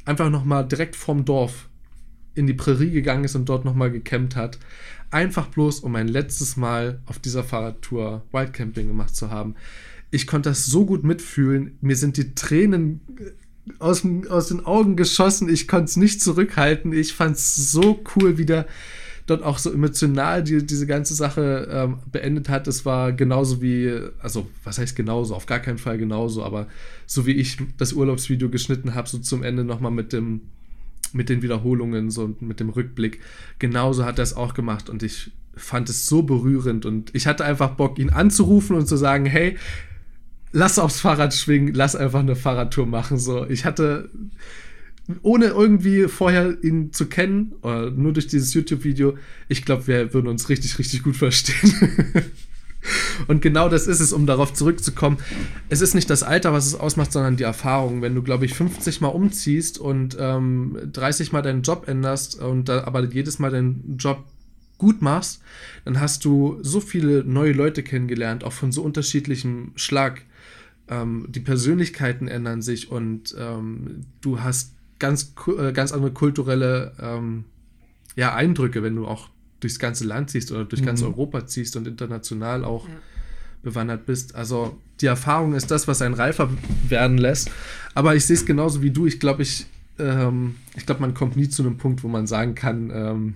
einfach nochmal direkt vorm Dorf in die Prärie gegangen ist und dort nochmal gecampt hat. Einfach bloß, um ein letztes Mal auf dieser Fahrradtour Wildcamping gemacht zu haben. Ich konnte das so gut mitfühlen. Mir sind die Tränen aus, aus den Augen geschossen. Ich konnte es nicht zurückhalten. Ich fand es so cool, wie der dort auch so emotional die, diese ganze Sache ähm, beendet hat. Es war genauso wie, also was heißt genauso, auf gar keinen Fall genauso, aber so wie ich das Urlaubsvideo geschnitten habe, so zum Ende nochmal mit dem mit den Wiederholungen so mit dem Rückblick. Genauso hat er es auch gemacht und ich fand es so berührend und ich hatte einfach Bock, ihn anzurufen und zu sagen, hey, lass aufs Fahrrad schwingen, lass einfach eine Fahrradtour machen. So, ich hatte, ohne irgendwie vorher ihn zu kennen, oder nur durch dieses YouTube-Video, ich glaube, wir würden uns richtig, richtig gut verstehen. Und genau das ist es, um darauf zurückzukommen. Es ist nicht das Alter, was es ausmacht, sondern die Erfahrung. Wenn du, glaube ich, 50 Mal umziehst und ähm, 30 Mal deinen Job änderst und da, aber jedes Mal deinen Job gut machst, dann hast du so viele neue Leute kennengelernt, auch von so unterschiedlichem Schlag. Ähm, die Persönlichkeiten ändern sich und ähm, du hast ganz, äh, ganz andere kulturelle ähm, ja, Eindrücke, wenn du auch durchs ganze Land ziehst oder durch mhm. ganz Europa ziehst und international auch ja. bewandert bist. Also die Erfahrung ist das, was einen reifer werden lässt. Aber ich sehe es genauso wie du. Ich glaube, ich, ähm, ich glaube, man kommt nie zu einem Punkt, wo man sagen kann, ähm,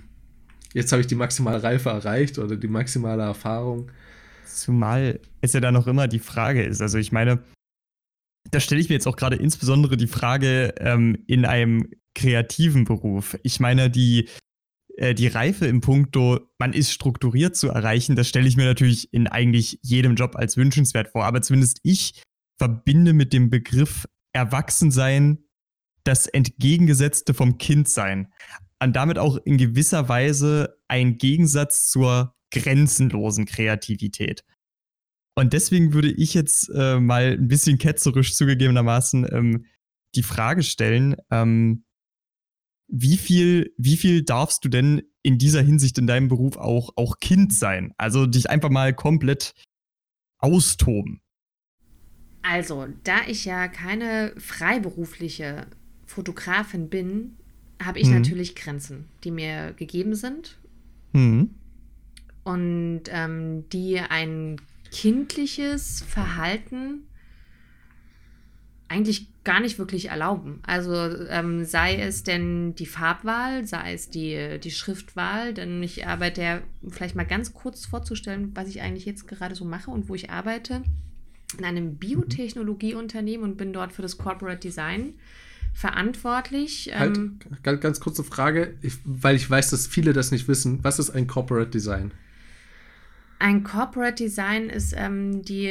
jetzt habe ich die maximale Reife erreicht oder die maximale Erfahrung. Zumal es ja dann noch immer die Frage ist. Also ich meine, da stelle ich mir jetzt auch gerade insbesondere die Frage ähm, in einem kreativen Beruf. Ich meine, die äh, die Reife im Punkto, man ist strukturiert zu erreichen, das stelle ich mir natürlich in eigentlich jedem Job als wünschenswert vor. Aber zumindest ich verbinde mit dem Begriff Erwachsensein das Entgegengesetzte vom Kindsein. Und damit auch in gewisser Weise ein Gegensatz zur grenzenlosen Kreativität. Und deswegen würde ich jetzt äh, mal ein bisschen ketzerisch zugegebenermaßen ähm, die Frage stellen, ähm, wie viel, wie viel darfst du denn in dieser Hinsicht in deinem Beruf auch, auch Kind sein? Also dich einfach mal komplett austoben. Also, da ich ja keine freiberufliche Fotografin bin, habe ich mhm. natürlich Grenzen, die mir gegeben sind. Mhm. Und ähm, die ein kindliches Verhalten eigentlich gar nicht wirklich erlauben. Also ähm, sei es denn die Farbwahl, sei es die, die Schriftwahl, denn ich arbeite ja vielleicht mal ganz kurz vorzustellen, was ich eigentlich jetzt gerade so mache und wo ich arbeite in einem Biotechnologieunternehmen und bin dort für das Corporate Design verantwortlich. Halt, ähm, ganz, ganz kurze Frage, ich, weil ich weiß, dass viele das nicht wissen. Was ist ein Corporate Design? Ein Corporate Design ist ähm, die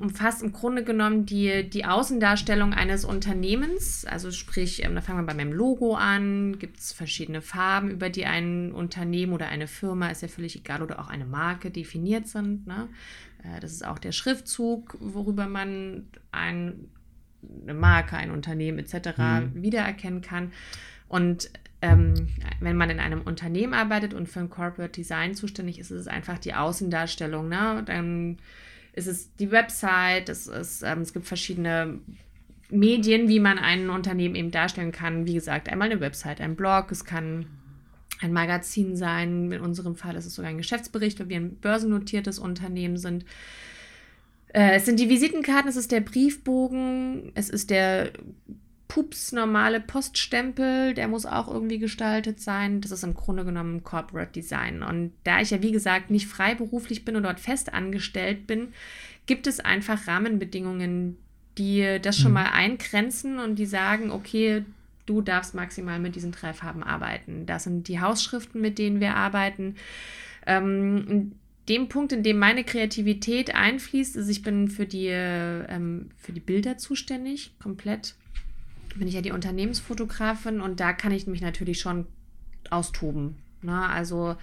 umfasst im Grunde genommen die, die Außendarstellung eines Unternehmens. Also sprich, ähm, da fangen wir bei meinem Logo an, gibt es verschiedene Farben, über die ein Unternehmen oder eine Firma, ist ja völlig egal, oder auch eine Marke definiert sind. Ne? Äh, das ist auch der Schriftzug, worüber man ein, eine Marke, ein Unternehmen etc. Mhm. wiedererkennen kann. Und ähm, wenn man in einem Unternehmen arbeitet und für ein Corporate Design zuständig ist, ist es einfach die Außendarstellung. Ne? Dann ist es die Website, es, ist, ähm, es gibt verschiedene Medien, wie man ein Unternehmen eben darstellen kann. Wie gesagt, einmal eine Website, ein Blog, es kann ein Magazin sein. In unserem Fall ist es sogar ein Geschäftsbericht, weil wir ein börsennotiertes Unternehmen sind. Äh, es sind die Visitenkarten, es ist der Briefbogen, es ist der Pups normale Poststempel, der muss auch irgendwie gestaltet sein. Das ist im Grunde genommen Corporate Design. Und da ich ja, wie gesagt, nicht freiberuflich bin und dort fest angestellt bin, gibt es einfach Rahmenbedingungen, die das schon mhm. mal eingrenzen und die sagen, okay, du darfst maximal mit diesen drei Farben arbeiten. Das sind die Hausschriften, mit denen wir arbeiten. Ähm, dem Punkt, in dem meine Kreativität einfließt, ist, ich bin für die, ähm, für die Bilder zuständig, komplett bin ich ja die Unternehmensfotografin und da kann ich mich natürlich schon austoben. Ne? Also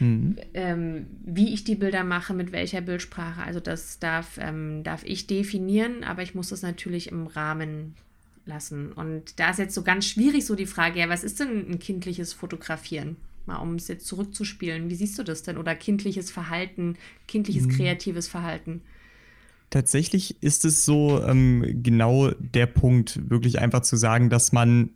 mhm. ähm, wie ich die Bilder mache, mit welcher Bildsprache. Also das darf, ähm, darf ich definieren, aber ich muss das natürlich im Rahmen lassen. Und da ist jetzt so ganz schwierig so die Frage, ja, was ist denn ein kindliches Fotografieren? Mal um es jetzt zurückzuspielen. Wie siehst du das denn? Oder kindliches Verhalten, kindliches mhm. kreatives Verhalten? Tatsächlich ist es so ähm, genau der Punkt, wirklich einfach zu sagen, dass man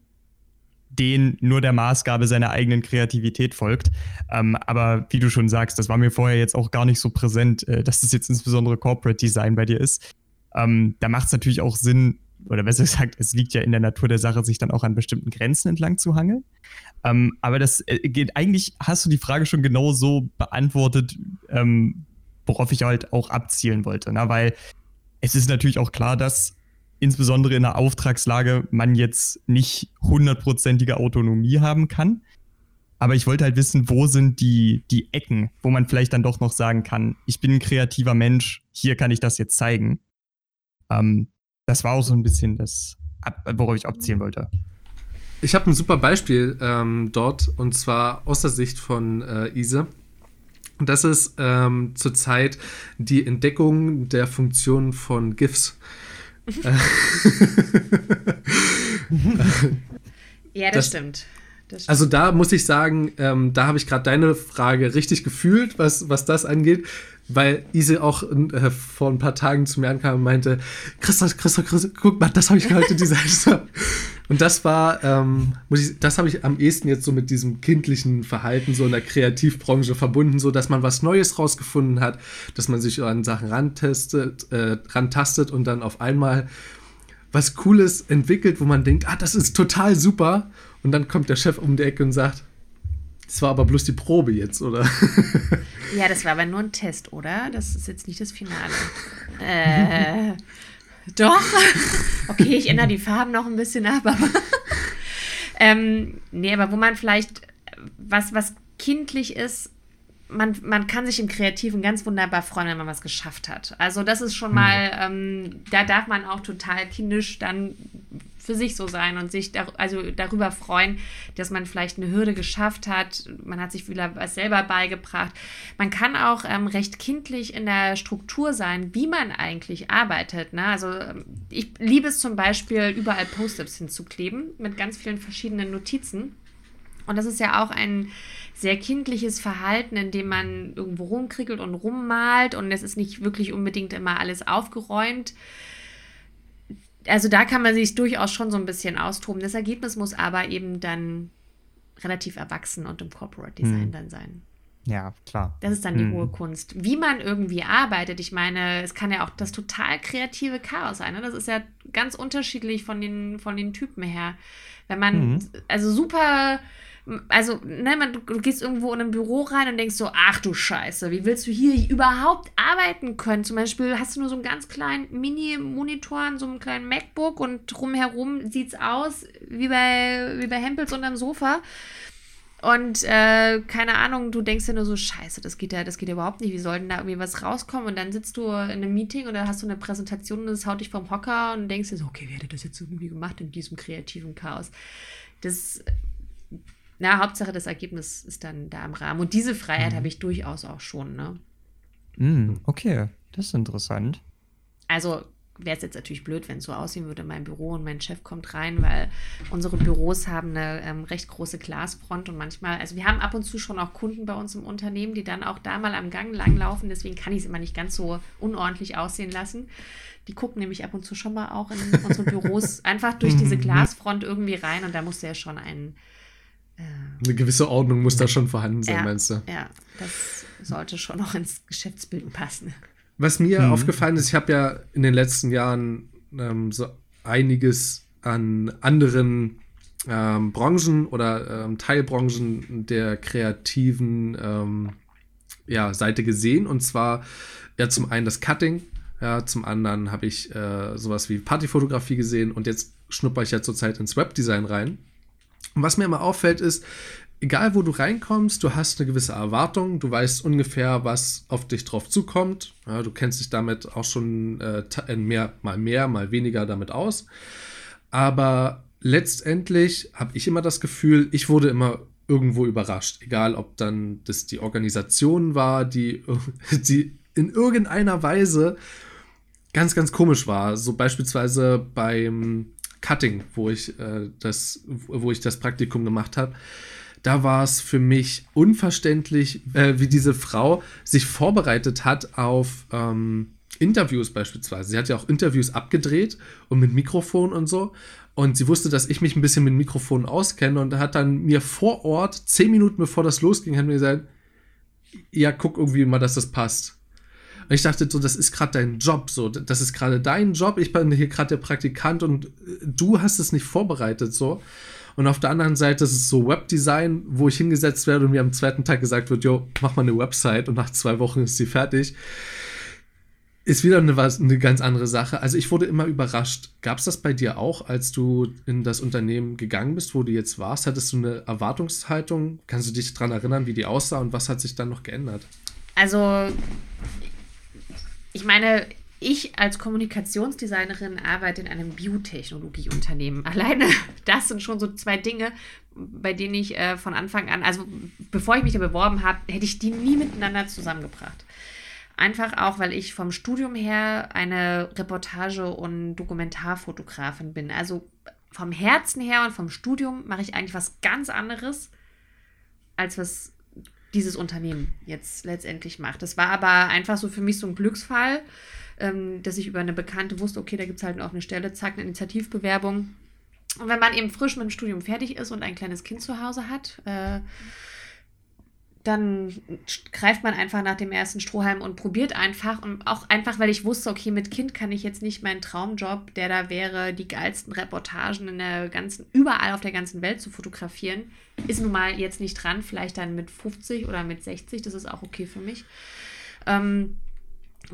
den nur der Maßgabe seiner eigenen Kreativität folgt. Ähm, aber wie du schon sagst, das war mir vorher jetzt auch gar nicht so präsent, äh, dass das jetzt insbesondere Corporate Design bei dir ist. Ähm, da macht es natürlich auch Sinn, oder besser gesagt, es liegt ja in der Natur der Sache, sich dann auch an bestimmten Grenzen entlang zu hangeln. Ähm, aber das äh, geht, eigentlich hast du die Frage schon genau so beantwortet, ähm, worauf ich halt auch abzielen wollte. Ne? Weil es ist natürlich auch klar, dass insbesondere in der Auftragslage man jetzt nicht hundertprozentige Autonomie haben kann. Aber ich wollte halt wissen, wo sind die, die Ecken, wo man vielleicht dann doch noch sagen kann, ich bin ein kreativer Mensch, hier kann ich das jetzt zeigen. Ähm, das war auch so ein bisschen das, worauf ich abzielen wollte. Ich habe ein super Beispiel ähm, dort und zwar aus der Sicht von äh, Ise. Und das ist ähm, zurzeit die Entdeckung der Funktion von GIFs. ja, das, das stimmt. Also da muss ich sagen, ähm, da habe ich gerade deine Frage richtig gefühlt, was, was das angeht, weil Ise auch äh, vor ein paar Tagen zu mir ankam und meinte, Christoph, Christoph, Christoph, guck mal, das habe ich heute designt. und das war, ähm, ich, das habe ich am ehesten jetzt so mit diesem kindlichen Verhalten so in der Kreativbranche verbunden, so dass man was Neues rausgefunden hat, dass man sich an Sachen rantestet, äh, rantastet und dann auf einmal was Cooles entwickelt, wo man denkt, ah, das ist total super und dann kommt der Chef um die Ecke und sagt, das war aber bloß die Probe jetzt, oder? Ja, das war aber nur ein Test, oder? Das ist jetzt nicht das Finale. äh, doch. Okay, ich ändere die Farben noch ein bisschen ab, aber. ähm, nee, aber wo man vielleicht was, was kindlich ist, man, man kann sich im Kreativen ganz wunderbar freuen, wenn man was geschafft hat. Also das ist schon hm. mal, ähm, da darf man auch total kindisch dann für sich so sein und sich dar also darüber freuen, dass man vielleicht eine Hürde geschafft hat. Man hat sich wieder was selber beigebracht. Man kann auch ähm, recht kindlich in der Struktur sein, wie man eigentlich arbeitet. Ne? Also ähm, ich liebe es zum Beispiel, überall Post-its hinzukleben mit ganz vielen verschiedenen Notizen. Und das ist ja auch ein sehr kindliches Verhalten, in dem man irgendwo rumkriegelt und rummalt und es ist nicht wirklich unbedingt immer alles aufgeräumt also da kann man sich durchaus schon so ein bisschen austoben. Das Ergebnis muss aber eben dann relativ erwachsen und im Corporate Design hm. dann sein. Ja, klar. Das ist dann die hm. hohe Kunst. Wie man irgendwie arbeitet, ich meine, es kann ja auch das total kreative Chaos sein. Ne? Das ist ja ganz unterschiedlich von den, von den Typen her. Wenn man, mhm. also super also, ne, man, du, gehst irgendwo in ein Büro rein und denkst so, ach du Scheiße, wie willst du hier überhaupt arbeiten können? Zum Beispiel hast du nur so einen ganz kleinen Mini-Monitor an so einem kleinen MacBook und drumherum sieht es aus wie bei, wie bei Hempels unterm Sofa. Und äh, keine Ahnung, du denkst dir nur so, scheiße, das geht ja, das geht ja überhaupt nicht. Wie soll denn da irgendwie was rauskommen? Und dann sitzt du in einem Meeting oder hast du eine Präsentation und das haut dich vom Hocker und denkst dir so, okay, wie hätte das jetzt irgendwie gemacht in diesem kreativen Chaos? Das na, Hauptsache das Ergebnis ist dann da im Rahmen. Und diese Freiheit mhm. habe ich durchaus auch schon, ne? Mm, okay, das ist interessant. Also wäre es jetzt natürlich blöd, wenn es so aussehen würde, mein Büro und mein Chef kommt rein, weil unsere Büros haben eine ähm, recht große Glasfront und manchmal, also wir haben ab und zu schon auch Kunden bei uns im Unternehmen, die dann auch da mal am Gang langlaufen, deswegen kann ich es immer nicht ganz so unordentlich aussehen lassen. Die gucken nämlich ab und zu schon mal auch in unsere Büros einfach durch diese Glasfront irgendwie rein und da muss ja schon ein eine gewisse Ordnung muss da schon vorhanden sein, ja, meinst du? Ja, das sollte schon noch ins Geschäftsbild passen. Was mir mhm. aufgefallen ist, ich habe ja in den letzten Jahren ähm, so einiges an anderen ähm, Branchen oder ähm, Teilbranchen der kreativen ähm, ja, Seite gesehen. Und zwar ja zum einen das Cutting, ja, zum anderen habe ich äh, sowas wie Partyfotografie gesehen und jetzt schnupper ich ja zurzeit ins Webdesign rein. Und was mir immer auffällt, ist, egal wo du reinkommst, du hast eine gewisse Erwartung, du weißt ungefähr, was auf dich drauf zukommt. Ja, du kennst dich damit auch schon äh, mehr, mal mehr, mal weniger damit aus. Aber letztendlich habe ich immer das Gefühl, ich wurde immer irgendwo überrascht. Egal, ob dann das die Organisation war, die, die in irgendeiner Weise ganz, ganz komisch war. So beispielsweise beim Cutting, wo ich, äh, das, wo ich das Praktikum gemacht habe. Da war es für mich unverständlich, äh, wie diese Frau sich vorbereitet hat auf ähm, Interviews beispielsweise. Sie hat ja auch Interviews abgedreht und mit Mikrofon und so. Und sie wusste, dass ich mich ein bisschen mit Mikrofonen auskenne und hat dann mir vor Ort, zehn Minuten bevor das losging, hat mir gesagt, ja, guck irgendwie mal, dass das passt. Und ich dachte so, das ist gerade dein Job, so, das ist gerade dein Job, ich bin hier gerade der Praktikant und äh, du hast es nicht vorbereitet, so. Und auf der anderen Seite ist es so Webdesign, wo ich hingesetzt werde und mir am zweiten Tag gesagt wird, jo, mach mal eine Website und nach zwei Wochen ist sie fertig ist wieder eine, eine ganz andere Sache. Also ich wurde immer überrascht. Gab es das bei dir auch, als du in das Unternehmen gegangen bist, wo du jetzt warst? Hattest du eine Erwartungshaltung? Kannst du dich daran erinnern, wie die aussah und was hat sich dann noch geändert? Also, ich meine, ich als Kommunikationsdesignerin arbeite in einem Biotechnologieunternehmen. Alleine das sind schon so zwei Dinge, bei denen ich äh, von Anfang an, also bevor ich mich da beworben habe, hätte ich die nie miteinander zusammengebracht. Einfach auch, weil ich vom Studium her eine Reportage- und Dokumentarfotografin bin. Also vom Herzen her und vom Studium mache ich eigentlich was ganz anderes, als was dieses Unternehmen jetzt letztendlich macht. Das war aber einfach so für mich so ein Glücksfall, ähm, dass ich über eine Bekannte wusste, okay, da gibt es halt auch eine Stelle, zack, eine Initiativbewerbung. Und wenn man eben frisch mit dem Studium fertig ist und ein kleines Kind zu Hause hat, äh, dann greift man einfach nach dem ersten Strohhalm und probiert einfach. Und auch einfach, weil ich wusste, okay, mit Kind kann ich jetzt nicht meinen Traumjob, der da wäre, die geilsten Reportagen in der ganzen, überall auf der ganzen Welt zu fotografieren, ist nun mal jetzt nicht dran. Vielleicht dann mit 50 oder mit 60, das ist auch okay für mich. Ähm,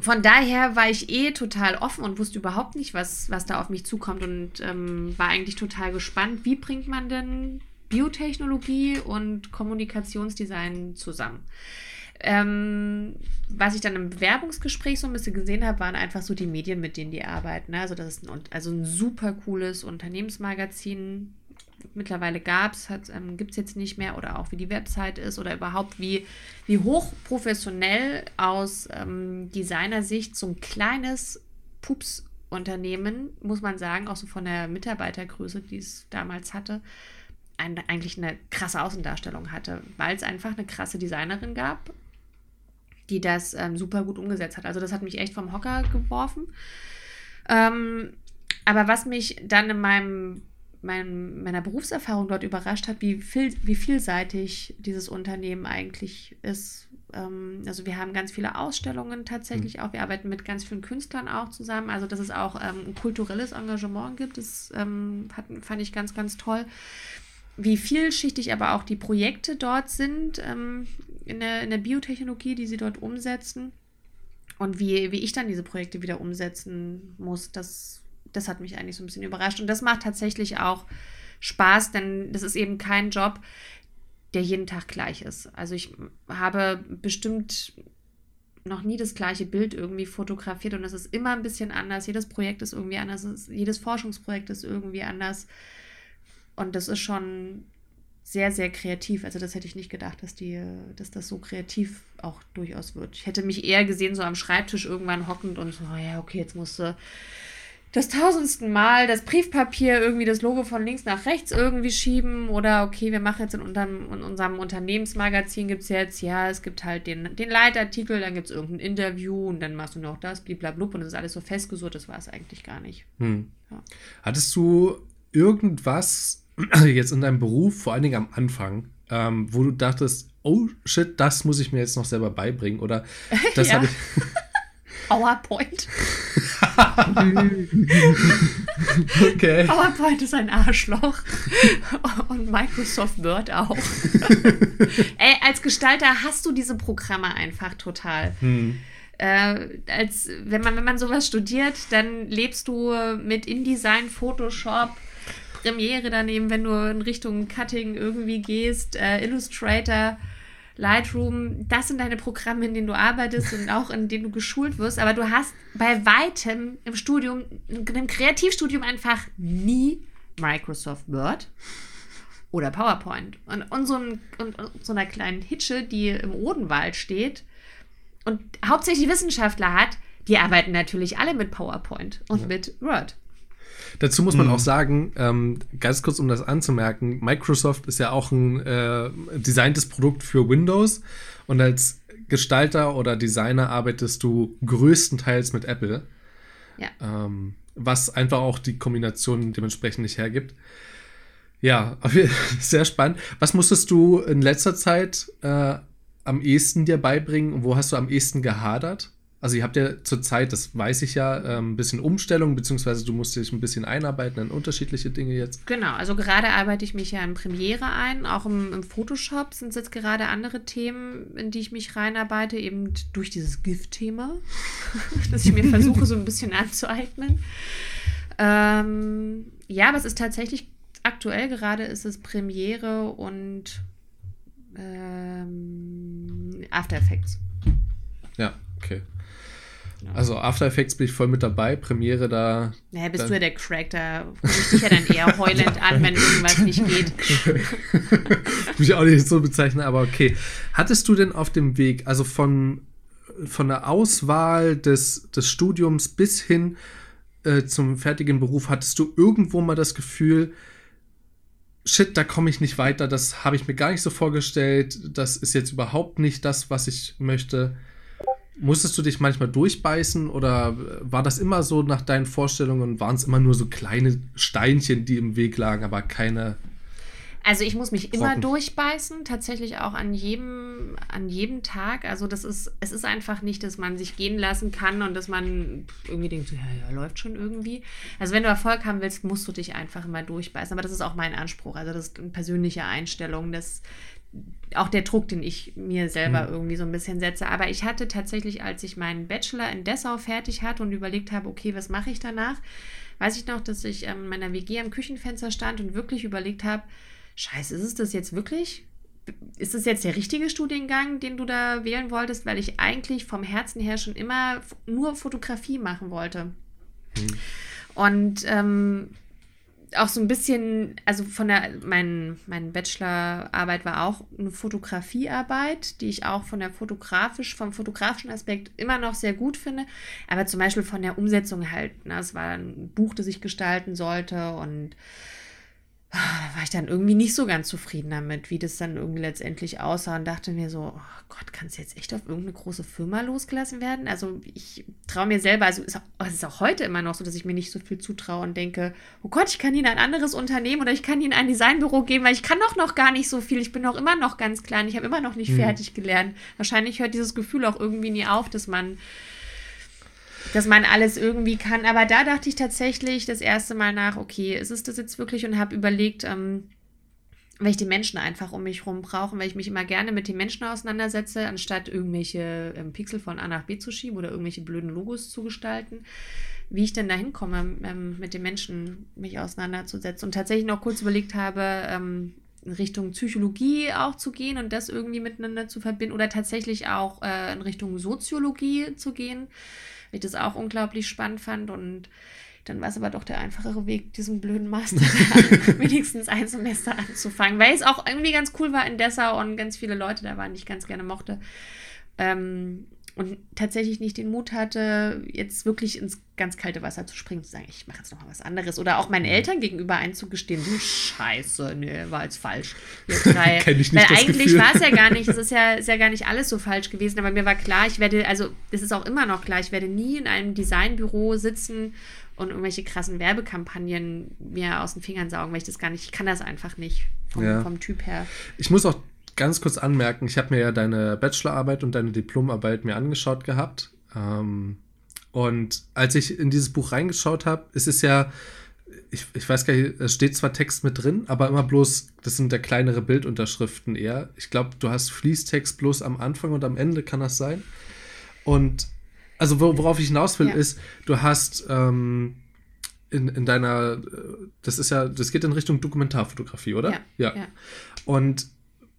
von daher war ich eh total offen und wusste überhaupt nicht, was, was da auf mich zukommt und ähm, war eigentlich total gespannt, wie bringt man denn Biotechnologie und Kommunikationsdesign zusammen. Ähm, was ich dann im Bewerbungsgespräch so ein bisschen gesehen habe, waren einfach so die Medien, mit denen die arbeiten. Ne? Also das ist ein, also ein super cooles Unternehmensmagazin. Mittlerweile gab es, ähm, gibt es jetzt nicht mehr oder auch wie die Website ist oder überhaupt wie, wie hochprofessionell aus ähm, Designersicht so ein kleines Pups-Unternehmen, muss man sagen, auch so von der Mitarbeitergröße, die es damals hatte, ein, eigentlich eine krasse Außendarstellung hatte, weil es einfach eine krasse Designerin gab, die das ähm, super gut umgesetzt hat. Also das hat mich echt vom Hocker geworfen. Ähm, aber was mich dann in meinem, meinem, meiner Berufserfahrung dort überrascht hat, wie, viel, wie vielseitig dieses Unternehmen eigentlich ist. Ähm, also wir haben ganz viele Ausstellungen tatsächlich mhm. auch. Wir arbeiten mit ganz vielen Künstlern auch zusammen. Also dass es auch ähm, ein kulturelles Engagement gibt, das ähm, hat, fand ich ganz, ganz toll wie vielschichtig aber auch die Projekte dort sind ähm, in, der, in der Biotechnologie, die sie dort umsetzen. Und wie, wie ich dann diese Projekte wieder umsetzen muss, das, das hat mich eigentlich so ein bisschen überrascht. Und das macht tatsächlich auch Spaß, denn das ist eben kein Job, der jeden Tag gleich ist. Also ich habe bestimmt noch nie das gleiche Bild irgendwie fotografiert und es ist immer ein bisschen anders. Jedes Projekt ist irgendwie anders, jedes Forschungsprojekt ist irgendwie anders. Und das ist schon sehr, sehr kreativ. Also das hätte ich nicht gedacht, dass, die, dass das so kreativ auch durchaus wird. Ich hätte mich eher gesehen, so am Schreibtisch irgendwann hockend und so, oh ja, okay, jetzt musste das tausendsten Mal das Briefpapier irgendwie das Logo von links nach rechts irgendwie schieben oder okay, wir machen jetzt in, unterm, in unserem Unternehmensmagazin gibt es jetzt, ja, es gibt halt den, den Leitartikel, dann gibt es irgendein Interview und dann machst du noch das, bliblablub und das ist alles so festgesurrt, das war es eigentlich gar nicht. Hm. Ja. Hattest du irgendwas jetzt in deinem Beruf, vor allen Dingen am Anfang, ähm, wo du dachtest, oh shit, das muss ich mir jetzt noch selber beibringen oder das habe ich. PowerPoint. okay. PowerPoint ist ein Arschloch. Und Microsoft Word auch. Ey, als Gestalter hast du diese Programme einfach total. Hm. Äh, als, wenn, man, wenn man sowas studiert, dann lebst du mit InDesign, Photoshop, Premiere daneben, wenn du in Richtung Cutting irgendwie gehst, äh, Illustrator, Lightroom, das sind deine Programme, in denen du arbeitest und auch in denen du geschult wirst. Aber du hast bei weitem im Studium, im Kreativstudium einfach nie Microsoft Word oder PowerPoint. Und, und, so, ein, und, und so einer kleinen Hitsche, die im Odenwald steht und hauptsächlich Wissenschaftler hat, die arbeiten natürlich alle mit PowerPoint und ja. mit Word. Dazu muss man mhm. auch sagen, ähm, ganz kurz um das anzumerken, Microsoft ist ja auch ein äh, designtes Produkt für Windows und als Gestalter oder Designer arbeitest du größtenteils mit Apple. Ja. Ähm, was einfach auch die Kombination dementsprechend nicht hergibt. Ja, sehr spannend. Was musstest du in letzter Zeit äh, am ehesten dir beibringen und wo hast du am ehesten gehadert? Also ihr habt ja zurzeit, das weiß ich ja, ähm, ein bisschen Umstellung, beziehungsweise du musst dich ein bisschen einarbeiten in unterschiedliche Dinge jetzt. Genau, also gerade arbeite ich mich ja in Premiere ein, auch im, im Photoshop sind es jetzt gerade andere Themen, in die ich mich reinarbeite, eben durch dieses Gift-Thema, das ich mir versuche so ein bisschen anzueignen. Ähm, ja, aber es ist tatsächlich, aktuell gerade ist es Premiere und ähm, After Effects. Ja, okay. Also After Effects bin ich voll mit dabei. Premiere da. Naja, bist du ja der Crack, da rufe ich dich ja dann eher heulend an, wenn irgendwas nicht geht. Muss ich auch nicht so bezeichnen, aber okay. Hattest du denn auf dem Weg, also von, von der Auswahl des, des Studiums bis hin äh, zum fertigen Beruf, hattest du irgendwo mal das Gefühl, shit, da komme ich nicht weiter, das habe ich mir gar nicht so vorgestellt, das ist jetzt überhaupt nicht das, was ich möchte? Musstest du dich manchmal durchbeißen oder war das immer so nach deinen Vorstellungen und waren es immer nur so kleine Steinchen, die im Weg lagen, aber keine also ich muss mich Brocken. immer durchbeißen, tatsächlich auch an jedem, an jedem Tag. Also das ist, es ist einfach nicht, dass man sich gehen lassen kann und dass man irgendwie denkt, so, ja, ja, läuft schon irgendwie. Also wenn du Erfolg haben willst, musst du dich einfach immer durchbeißen. Aber das ist auch mein Anspruch. Also das ist eine persönliche Einstellung, dass auch der Druck, den ich mir selber mhm. irgendwie so ein bisschen setze. Aber ich hatte tatsächlich, als ich meinen Bachelor in Dessau fertig hatte und überlegt habe, okay, was mache ich danach, weiß ich noch, dass ich in meiner WG am Küchenfenster stand und wirklich überlegt habe, scheiße, ist es das jetzt wirklich? Ist das jetzt der richtige Studiengang, den du da wählen wolltest? Weil ich eigentlich vom Herzen her schon immer nur Fotografie machen wollte. Hm. Und ähm, auch so ein bisschen, also von der, mein, mein Bachelorarbeit war auch eine Fotografiearbeit, die ich auch von der fotografisch, vom fotografischen Aspekt immer noch sehr gut finde. Aber zum Beispiel von der Umsetzung halt, ne, es war ein Buch, das ich gestalten sollte und war ich dann irgendwie nicht so ganz zufrieden damit, wie das dann irgendwie letztendlich aussah und dachte mir so, oh Gott, kann es jetzt echt auf irgendeine große Firma losgelassen werden? Also ich traue mir selber, also es ist auch heute immer noch so, dass ich mir nicht so viel zutraue und denke, oh Gott, ich kann Ihnen ein anderes Unternehmen oder ich kann Ihnen ein Designbüro geben, weil ich kann doch noch gar nicht so viel. Ich bin noch immer noch ganz klein, ich habe immer noch nicht hm. fertig gelernt. Wahrscheinlich hört dieses Gefühl auch irgendwie nie auf, dass man dass man alles irgendwie kann. Aber da dachte ich tatsächlich das erste Mal nach, okay, ist es das jetzt wirklich? Und habe überlegt, ähm, weil ich die Menschen einfach um mich herum brauche, weil ich mich immer gerne mit den Menschen auseinandersetze, anstatt irgendwelche ähm, Pixel von A nach B zu schieben oder irgendwelche blöden Logos zu gestalten, wie ich denn da hinkomme, ähm, mit den Menschen mich auseinanderzusetzen. Und tatsächlich noch kurz überlegt habe, ähm, in Richtung Psychologie auch zu gehen und das irgendwie miteinander zu verbinden oder tatsächlich auch äh, in Richtung Soziologie zu gehen weil ich das auch unglaublich spannend fand und dann war es aber doch der einfachere Weg, diesen blöden Master wenigstens ein Semester anzufangen, weil es auch irgendwie ganz cool war in Dessau und ganz viele Leute da waren, die ich ganz gerne mochte. Ähm, und tatsächlich nicht den Mut hatte, jetzt wirklich ins ganz kalte Wasser zu springen, zu sagen, ich mache jetzt noch mal was anderes. Oder auch meinen Eltern gegenüber einzugestehen, du Scheiße, nee, war jetzt falsch. Kenn ich nicht Weil eigentlich war es ja gar nicht, es ist ja, ist ja gar nicht alles so falsch gewesen, aber mir war klar, ich werde, also es ist auch immer noch klar, ich werde nie in einem Designbüro sitzen und irgendwelche krassen Werbekampagnen mir aus den Fingern saugen, weil ich das gar nicht, ich kann das einfach nicht vom, ja. vom Typ her. Ich muss auch ganz kurz anmerken, ich habe mir ja deine Bachelorarbeit und deine Diplomarbeit mir angeschaut gehabt. Ähm, und als ich in dieses Buch reingeschaut habe, ist es ja, ich, ich weiß gar nicht, es steht zwar Text mit drin, aber immer bloß, das sind ja kleinere Bildunterschriften eher. Ich glaube, du hast Fließtext bloß am Anfang und am Ende, kann das sein? Und also worauf ich hinaus will, ja. ist, du hast ähm, in, in deiner, das ist ja, das geht in Richtung Dokumentarfotografie, oder? Ja. ja. ja. Und